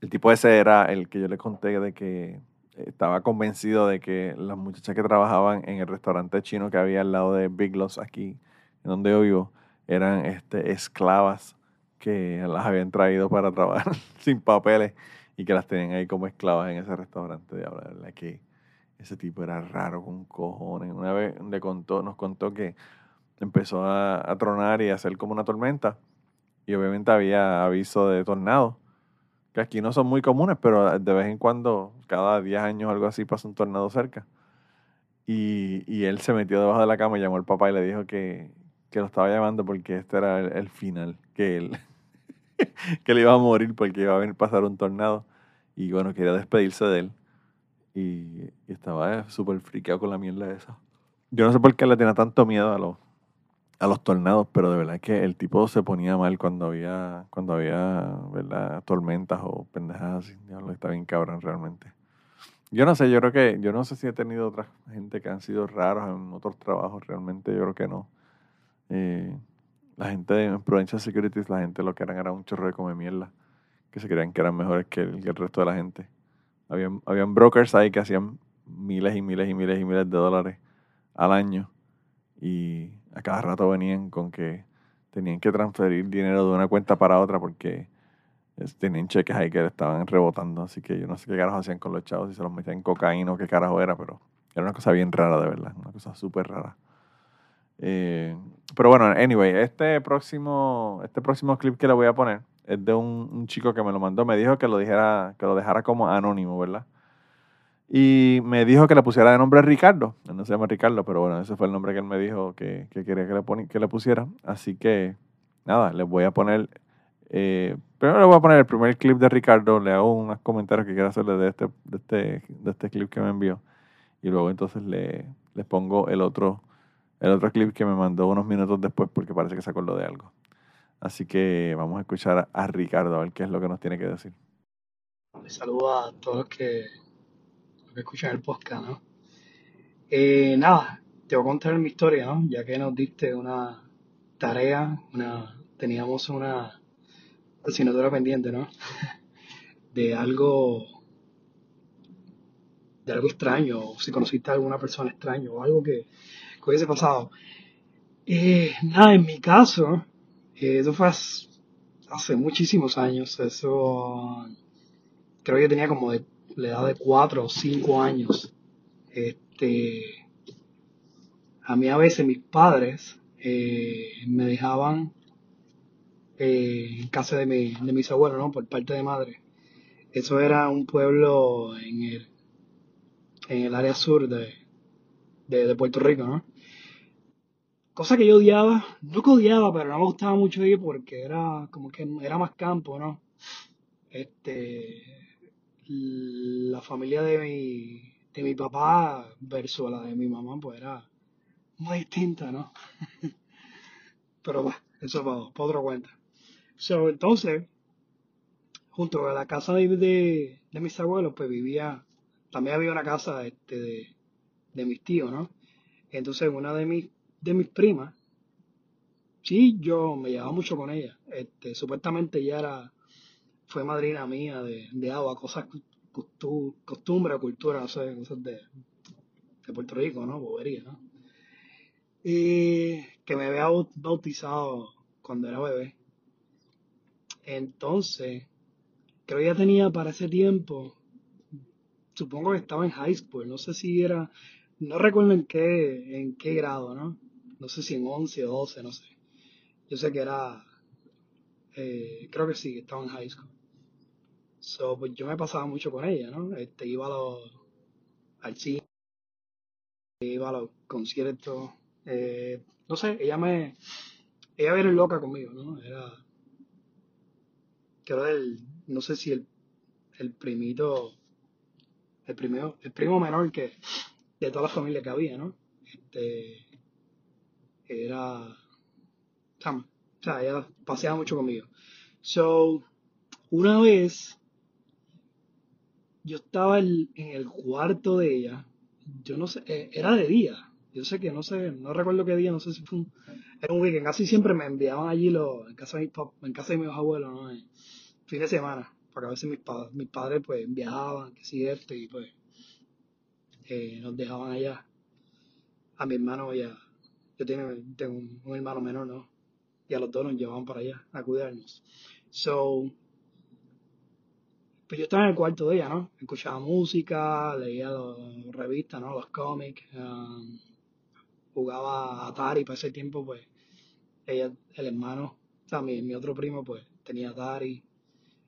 S1: El tipo ese era el que yo le conté de que estaba convencido de que las muchachas que trabajaban en el restaurante chino que había al lado de Big Lots aquí, en donde yo vivo, eran este, esclavas que las habían traído para trabajar sin papeles y que las tenían ahí como esclavas en ese restaurante de ahora, ¿verdad? Que ese tipo era raro con cojones. Una vez le contó, nos contó que empezó a, tronar y a hacer como una tormenta. Y obviamente había aviso de tornado, que aquí no son muy comunes, pero de vez en cuando, cada 10 años o algo así, pasa un tornado cerca. Y, él se metió debajo de la cama llamó al papá y le dijo que, que lo estaba llamando porque este era el, final, que él que le iba a morir porque iba a venir pasar un tornado. Y bueno, quería despedirse de él. Y, estaba súper friqueado con la mierda esa. Yo no sé por qué le tenía tanto miedo a los, a los tornados, pero de verdad que el tipo se ponía mal cuando había, cuando había ¿verdad? tormentas o pendejadas así. Diablo, está bien cabrón realmente. Yo no sé, yo creo que, yo no sé si he tenido otra gente que han sido raros en otros trabajos, realmente yo creo que no. Eh, la gente de Prudential Securities, la gente lo que eran era un chorro de come mierda, que se creían que eran mejores que el, que el resto de la gente. Habían, habían brokers ahí que hacían miles y miles y miles y miles de dólares al año y a cada rato venían con que tenían que transferir dinero de una cuenta para otra porque tenían cheques ahí que estaban rebotando. Así que yo no sé qué carajo hacían con los chavos, si se los metían en cocaína o qué carajo era, pero era una cosa bien rara de verdad, una cosa súper rara. Eh, pero bueno, anyway, este próximo, este próximo clip que le voy a poner es de un, chico que me lo mandó. Me dijo que lo dijera, que lo dejara como anónimo, ¿verdad? Y me dijo que le pusiera de nombre Ricardo. no se llama Ricardo, pero bueno, ese fue el nombre que él me dijo que, que quería que le, poni, que le pusiera. Así que, nada, les voy a poner. Eh, primero le voy a poner el primer clip de Ricardo. Le hago unos comentarios que quiero hacerle de este, de este, de este clip que me envió. Y luego entonces le, les pongo el otro, el otro clip que me mandó unos minutos después porque parece que se acordó de algo. Así que vamos a escuchar a Ricardo a ver qué es lo que nos tiene que decir.
S8: Les saludo a todos los que, escuchan el podcast, ¿no? Eh, nada, te voy a contar mi historia, ¿no? Ya que nos diste una tarea, una, teníamos una asignatura pendiente, ¿no? De algo, de algo extraño, o si conociste a alguna persona extraña, o algo que, que hubiese pasado. Eh, nada, en mi caso, eso fue hace muchísimos años. Eso creo que tenía como de la edad de 4 o 5 años. Este, a mí a veces mis padres eh, me dejaban eh, en casa de, mi, de mis abuelos, ¿no? Por parte de madre. Eso era un pueblo en el, en el área sur de, de, de Puerto Rico, ¿no? Cosa que yo odiaba, no que odiaba, pero no me gustaba mucho ir porque era como que era más campo, ¿no? Este, la familia de mi, de mi papá versus la de mi mamá, pues era muy distinta, ¿no? Pero bueno, eso para, para otra cuenta. So, entonces, junto a la casa de, de, de mis abuelos, pues vivía, también había una casa este, de, de mis tíos, ¿no? Entonces, una de mis, de mis primas, sí, yo me llevaba mucho con ella. Este, supuestamente ella era, fue madrina mía de, de agua, cosas, costu- costumbre, cultura, no sé, cosas de, de Puerto Rico, ¿no? Bobería, ¿no? Y que me había baut- bautizado cuando era bebé. Entonces, creo que ya tenía para ese tiempo, supongo que estaba en high school, no sé si era, no recuerdo en qué, en qué grado, ¿no? No sé si en 11 o 12, no sé. Yo sé que era, eh, creo que sí, estaba en high school. So, pues yo me pasaba mucho con ella, ¿no? Este, iba a los, al cine, iba a los conciertos, eh, no sé, ella me, ella era loca conmigo, ¿no? Era, creo el, no sé si el, el primito, el primero, el primo menor que, de toda la familia que había, ¿no? Este, era, o sea, ella paseaba mucho conmigo. So, una vez yo estaba en, el cuarto de ella, yo no sé, eh, era de día, yo sé que no sé, no recuerdo qué día, no sé si fue un, era un weekend, casi siempre me enviaban allí los, en casa de mis, en casa de mis abuelos, ¿no? Fin de semana, porque a veces mis, pa- mis padres pues viajaban, que si esto, y pues eh, nos dejaban allá. A mi hermano ya, yo tengo, un hermano menor, ¿no? Y a los dos nos llevaban para allá a cuidarnos. So, pues yo estaba en el cuarto de ella, ¿no? Escuchaba música, leía las revistas, ¿no? Los cómics, um, jugaba Atari para ese tiempo, pues ella, el hermano, o sea, mi, mi otro primo, pues tenía Atari,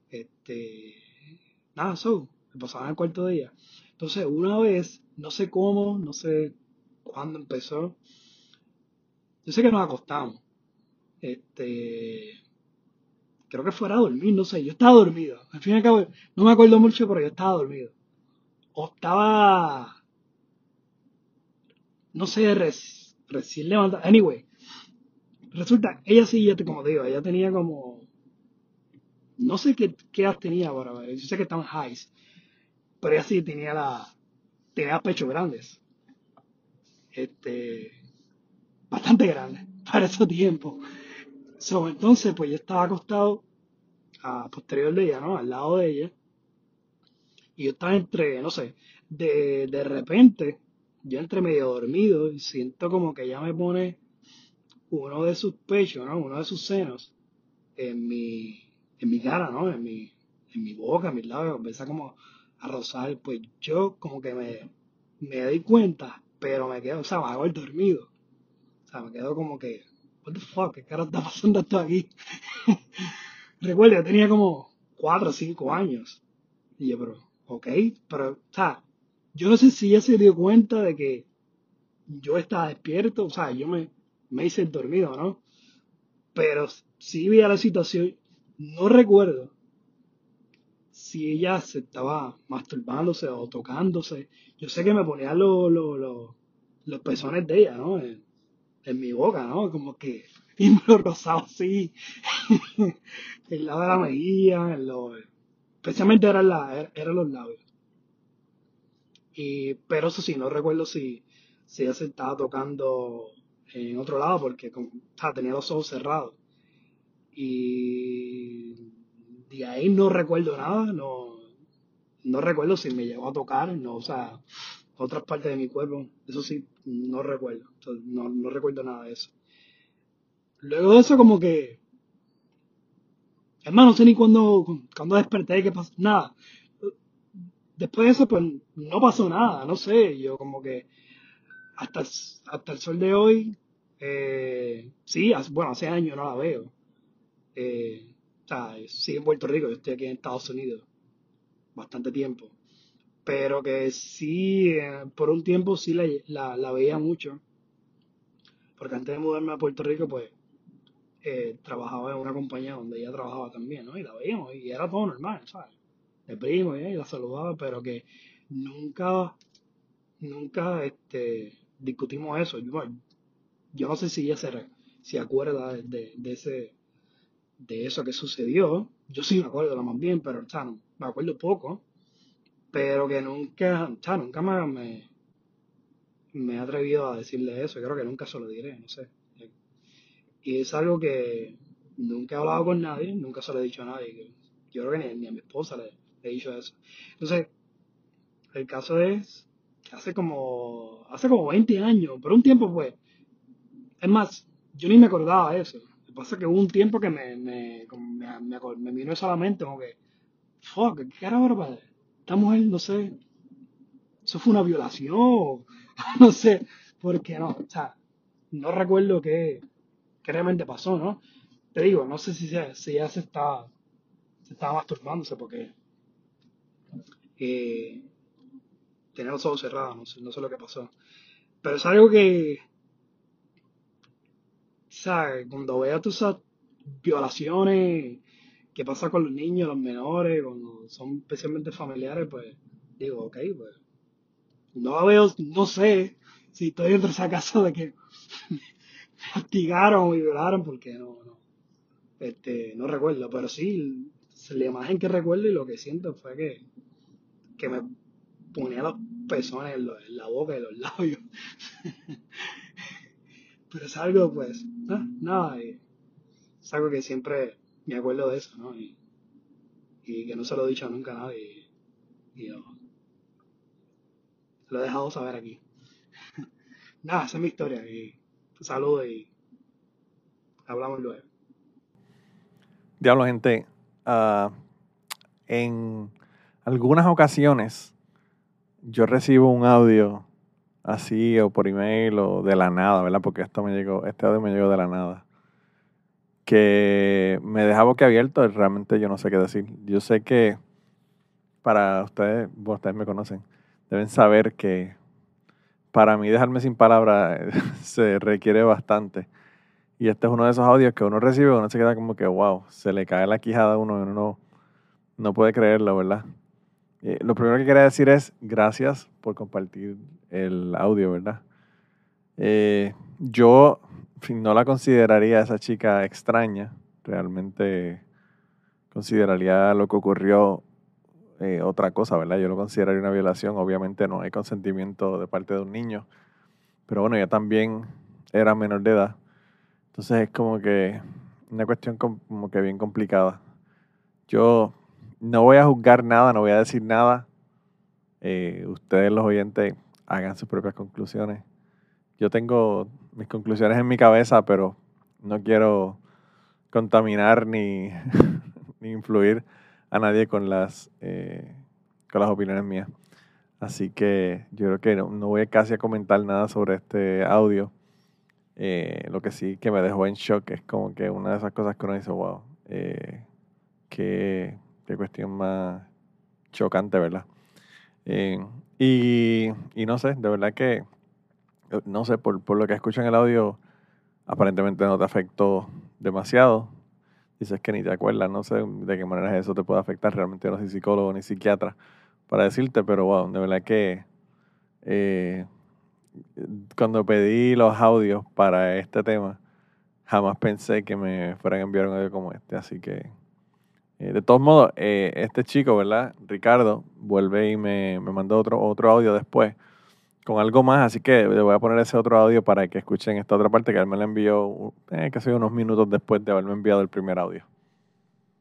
S8: este, nada, so, me pasaba en el cuarto de ella. Entonces, una vez, no sé cómo, no sé cuándo empezó, yo sé que nos acostamos, este, creo que fuera a dormir, no sé, yo estaba dormido, al fin y al cabo, no me acuerdo mucho, pero yo estaba dormido. O estaba, no sé, res- recién levantado, anyway, resulta, ella sí, ya te, como digo, ella tenía como, no sé qué, qué edad tenía ahora, yo sé que estaba en highs, pero ella sí tenía la, tenía pechos grandes, este, bastante grandes para esos tiempos. So, entonces, pues yo estaba acostado a posterior de ella, ¿no? Al lado de ella. Y yo estaba entre, no sé, de, de repente, yo entre medio dormido y siento como que ella me pone uno de sus pechos, ¿no? Uno de sus senos en mi, en mi cara, ¿no? En mi, en mi boca, en mis labios, empieza como a rozar. Pues yo como que me, me di cuenta, pero me quedo, o sea, hago el dormido. Sea, me quedo como que, what the fuck, ¿qué cara está pasando esto aquí? Recuerdo, yo tenía como cuatro o cinco años. Y yo, pero, ok, pero, o sea, yo no sé si ella se dio cuenta de que yo estaba despierto, o sea, yo me, me hice el dormido, ¿no? Pero sí vi la situación, no recuerdo si ella se estaba masturbándose o tocándose. Yo sé que me ponía los, los, los, los pezones de ella, ¿no? En, en mi boca, ¿no? Como que, rozaba así, en el lado de la mejilla, los, especialmente eran, er- los labios. Y, pero eso sí, no recuerdo si, si ella se estaba tocando en otro lado porque o tenía los ojos cerrados. Y de ahí no recuerdo nada, no, no recuerdo si me llegó a tocar, no, o sea, otras partes de mi cuerpo, eso sí, no recuerdo, no, no recuerdo nada de eso. Luego de eso como que, hermano, no sé ni cuándo, cuándo desperté, qué pasó, nada. Después de eso, pues, no pasó nada, no sé, yo como que, hasta, hasta el sol de hoy, eh, sí, bueno, hace años no la veo. Eh, o sea, sí en Puerto Rico, yo estoy aquí en Estados Unidos bastante tiempo. Pero que sí, eh, por un tiempo sí la, la, veía mucho. Porque antes de mudarme a Puerto Rico, pues trabajaba en una compañía donde ella trabajaba también, ¿no? Y la veíamos y era todo normal, ¿sabes? De primo y la saludaba, pero que nunca, nunca este, discutimos eso. Yo, yo no sé si ella se, acuerda de, de, ese, de eso que sucedió. Yo sí me acuerdo más bien, pero o me acuerdo poco. Pero que nunca, o nunca me, me, he atrevido a decirle eso. Creo que nunca se lo diré, no sé. Y es algo que nunca he hablado con nadie, nunca se lo he dicho a nadie. Yo creo que ni, a mi esposa le, le, he dicho eso. Entonces, el caso es que hace como, hace como 20 años, por un tiempo pues, es más, yo ni me acordaba de eso. Lo que pasa es que hubo un tiempo que me, me, me, me, me vino eso a la mente, como que, fuck, ¿qué carajo padre? Esta mujer, no sé, eso fue una violación, no sé, porque no, o sea, no recuerdo qué, realmente pasó, ¿no? Te digo, no sé si, se, si ya se está, se estaba masturbándose porque eh, tenía los ojos cerrados, no sé, no sé lo que pasó. Pero es algo que, ¿sabes? Cuando todas esas violaciones que pasa con los niños, los menores, cuando son especialmente familiares, pues digo, ok, pues no veo, no sé si estoy dentro de esa casa de que me castigaron y violaron, porque no, no, este, no recuerdo, pero sí, la imagen que recuerdo y lo que siento fue que, que me ponía los pezones en, la boca y los labios. Pero es algo, pues, nada, es algo que siempre me acuerdo de eso, ¿no? Y, que no se lo he dicho nunca a nadie. Y, yo, lo he dejado saber aquí. nada, esa es mi historia. Y saludo y hablamos luego.
S1: Diablo, gente. Uh, en algunas ocasiones yo recibo un audio así o por email o de la nada, ¿verdad? Porque esto me llegó, este audio me llegó de la nada. Que me deja boquiabierto, realmente yo no sé qué decir. Yo sé que para ustedes, ustedes me conocen, deben saber que para mí dejarme sin palabras se requiere bastante. Y este es uno de esos audios que uno recibe y uno se queda como que, wow, se le cae la quijada a uno y uno no, no puede creerlo, ¿verdad? Eh, lo primero que quería decir es gracias por compartir el audio, ¿verdad? Eh, yo no la consideraría esa chica extraña, realmente consideraría lo que ocurrió eh, otra cosa, ¿verdad? Yo lo consideraría una violación, obviamente no hay consentimiento de parte de un niño, pero bueno, ella también era menor de edad, entonces es como que una cuestión como que bien complicada. Yo no voy a juzgar nada, no voy a decir nada. Eh, ustedes, los oyentes, hagan sus propias conclusiones. Yo tengo mis conclusiones en mi cabeza, pero no quiero contaminar ni, ni influir a nadie con las, eh, con las opiniones mías. Así que yo creo que no, voy casi a comentar nada sobre este audio. Eh, lo que sí que me dejó en shock es como que una de esas cosas que uno dice, wow, que Qué cuestión más chocante, ¿verdad? Eh, y, no sé, de verdad que, eh, no sé, por, lo que escucho en el audio, aparentemente no te afectó demasiado. Dices que ni te acuerdas, no sé de qué manera eso te puede afectar. Realmente no soy psicólogo ni psiquiatra para decirte, pero wow, de verdad que eh, cuando pedí los audios para este tema, jamás pensé que me fueran a enviar un audio como este, así que eh, de todos modos, eh, este chico, ¿verdad? Ricardo, vuelve y me, me, mandó otro, otro audio después con algo más, así que le voy a poner ese otro audio para que escuchen esta otra parte que él me la envió eh, casi unos minutos después de haberme enviado el primer audio.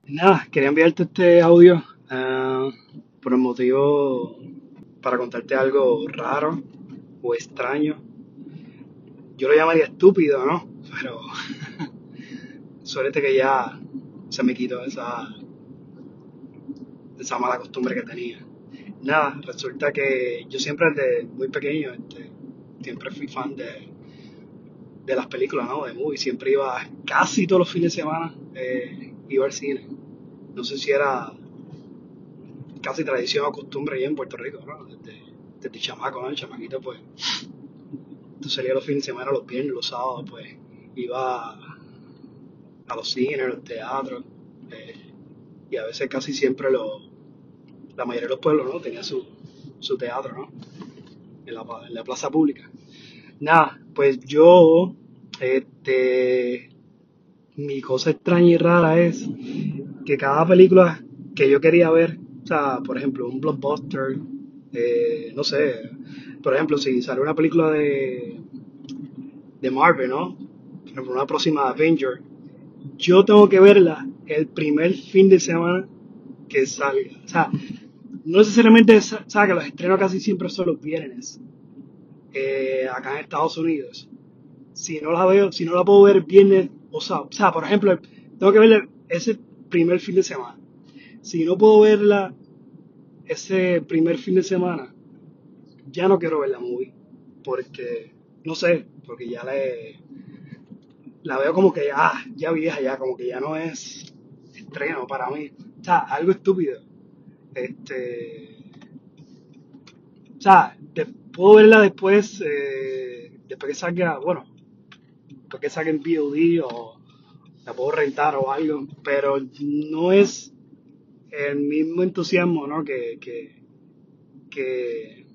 S8: Nada, quería enviarte este audio ah, por el motivo para contarte algo raro o extraño. Yo lo llamaría estúpido, ¿no? Pero suerte que ya se me quitó esa, esa mala costumbre que tenía. Nada, resulta que yo siempre desde muy pequeño este, siempre fui fan de, de las películas, ¿no? De movies. Siempre iba, casi todos los fines de semana, eh, iba al cine. No sé si era casi tradición o costumbre allá en Puerto Rico, ¿no? Desde, desde chamaco, ¿no? El chamaquito, pues, tú salías los fines de semana, los viernes, los sábados, pues, iba a los cines, a los teatros, eh, y a veces casi siempre lo, la mayoría de los pueblos, ¿no? Tenía su, su teatro, ¿no? En la, plaza pública. Nada, pues yo, este, mi cosa extraña y rara es que cada película que yo quería ver, o sea, por ejemplo, un blockbuster, eh, no sé, por ejemplo, si sale una película de, de Marvel, ¿no? Por ejemplo, una próxima Avenger, yo tengo que verla el primer fin de semana que salga. O sea, no necesariamente, sa- sabes que los estrenos casi siempre son los viernes, eh, acá en Estados Unidos. Si no la veo, si no la puedo ver viernes, o sea, o sea, por ejemplo, tengo que verla ese primer fin de semana. Si no puedo verla ese primer fin de semana, ya no quiero ver la movie. Porque, no sé, porque ya la veo como que ya, ya vieja, ya como que ya no es estreno para mí. O sea, algo estúpido. Este, o sea, puedo verla después, eh, después que salga, bueno, después que salga en VOD o la puedo rentar o algo, pero no es el mismo entusiasmo, ¿no? Que, que, que,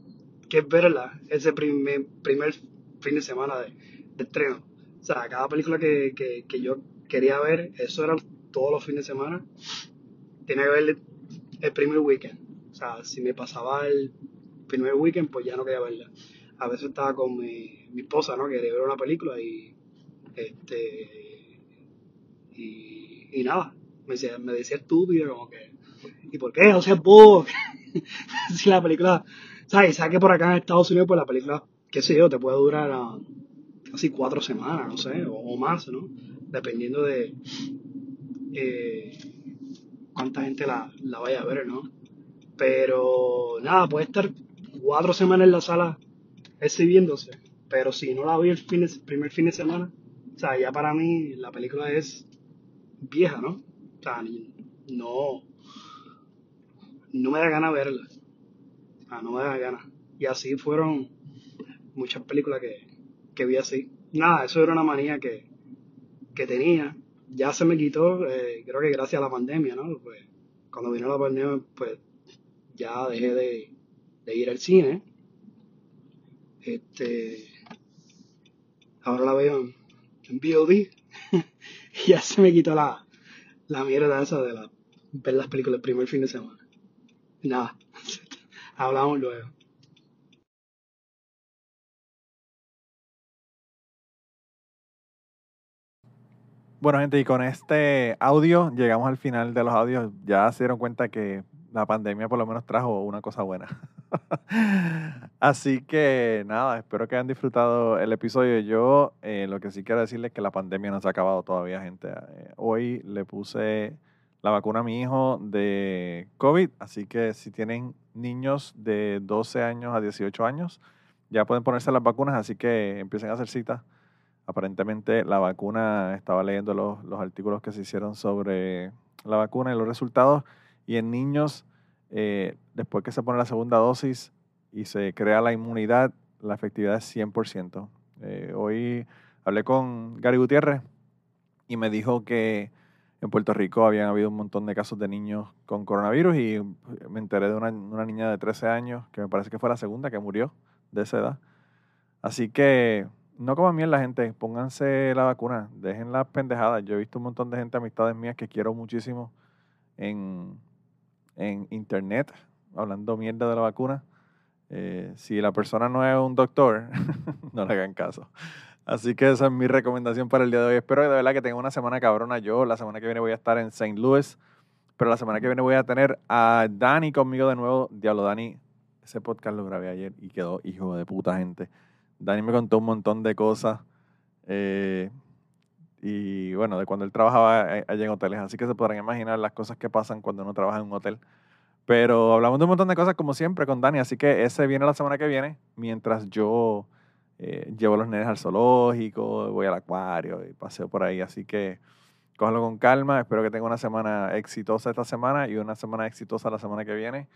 S8: que verla ese primer, primer fin de semana de, estreno. O sea, cada película que, que, que yo quería ver, eso era todos los fines de semana, tenía que ver el primer weekend. O sea, si me pasaba el primer weekend, pues ya no quería verla. A veces estaba con mi, mi esposa, ¿no? Quería ver una película y este y, y nada, me decía, me decía estúpido, como que, ¿y por qué? O sea, bobo. si la película, ¿sabes? Sabes que por acá en Estados Unidos, pues la película, qué sé yo, te puede durar ah, casi cuatro semanas, no sé, o, o más, ¿no? Dependiendo de eh, cuánta gente la, la vaya a ver, ¿no? Pero nada, puede estar cuatro semanas en la sala exhibiéndose, pero si no la vi el fin de- primer fin de semana, o sea, ya para mí la película es vieja, ¿no? O sea, no, no me da ganas verla, o sea, no me da ganas. Y así fueron muchas películas que, que vi así. Nada, eso era una manía que, que tenía. Ya se me quitó, eh, creo que gracias a la pandemia, ¿no? Pues cuando vino la pandemia, pues ya dejé de, ir al cine. Este, ahora la veo en, en VOD. ya se me quitó la, la mierda esa de la, ver las películas el primer fin de semana. Nada, hablamos luego.
S1: Bueno, gente, y con este audio llegamos al final de los audios. Ya se dieron cuenta que la pandemia por lo menos trajo una cosa buena. Así que nada, espero que hayan disfrutado el episodio. Yo eh, lo que sí quiero decirles es que la pandemia no se ha acabado todavía, gente. Eh, hoy le puse la vacuna a mi hijo de COVID, así que si tienen niños de 12 años a 18 años, ya pueden ponerse las vacunas, así que empiecen a hacer citas. Aparentemente la vacuna, estaba leyendo los, los artículos que se hicieron sobre la vacuna y los resultados, y en niños, eh, después que se pone la segunda dosis y se crea la inmunidad, la efectividad es 100%. Eh, hoy hablé con Gary Gutiérrez y me dijo que en Puerto Rico habían habido un montón de casos de niños con coronavirus y me enteré de una, una niña de 13 años, que me parece que fue la segunda que murió de esa edad. Así que no coman mierda, gente. Pónganse la vacuna. Dejen las pendejadas. Yo he visto un montón de gente, amistades mías, que quiero muchísimo en, en internet, hablando mierda de la vacuna. Eh, si la persona no es un doctor, no le hagan caso. Así que esa es mi recomendación para el día de hoy. Espero de verdad que tengan una semana cabrona. Yo la semana que viene voy a estar en St. Louis, pero la semana que viene voy a tener a Dani conmigo de nuevo. Diablo, Dani, ese podcast lo grabé ayer y quedó hijo de puta gente. Dani me contó un montón de cosas. eh, y bueno, de cuando él trabajaba a- allá en hoteles. Así que se podrán imaginar las cosas que pasan cuando uno trabaja en un hotel. Pero hablamos de un montón de cosas como siempre con Dani. Así que ese viene la semana que viene. Mientras yo
S9: eh, llevo a los nenes al zoológico, voy al acuario y paseo por ahí. Así que cógelo con calma. Espero que tenga una semana exitosa esta semana y una semana exitosa la semana que viene.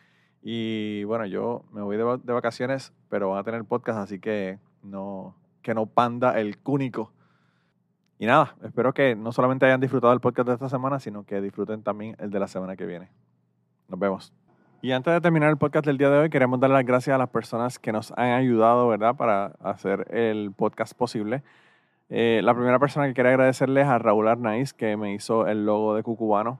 S9: Y bueno, yo me voy de, de vacaciones, pero van a tener podcast, así que no, que no panda el cúnico. Y nada, espero que no solamente hayan disfrutado el podcast de esta semana, sino que disfruten también el de la semana que viene. Nos vemos. Y antes de terminar el podcast del día de hoy, queremos dar las gracias a las personas que nos han ayudado, ¿verdad?, para hacer el podcast posible. Eh, la primera persona que quería agradecerles a Raúl Arnaiz, que me hizo el logo de Cucubano.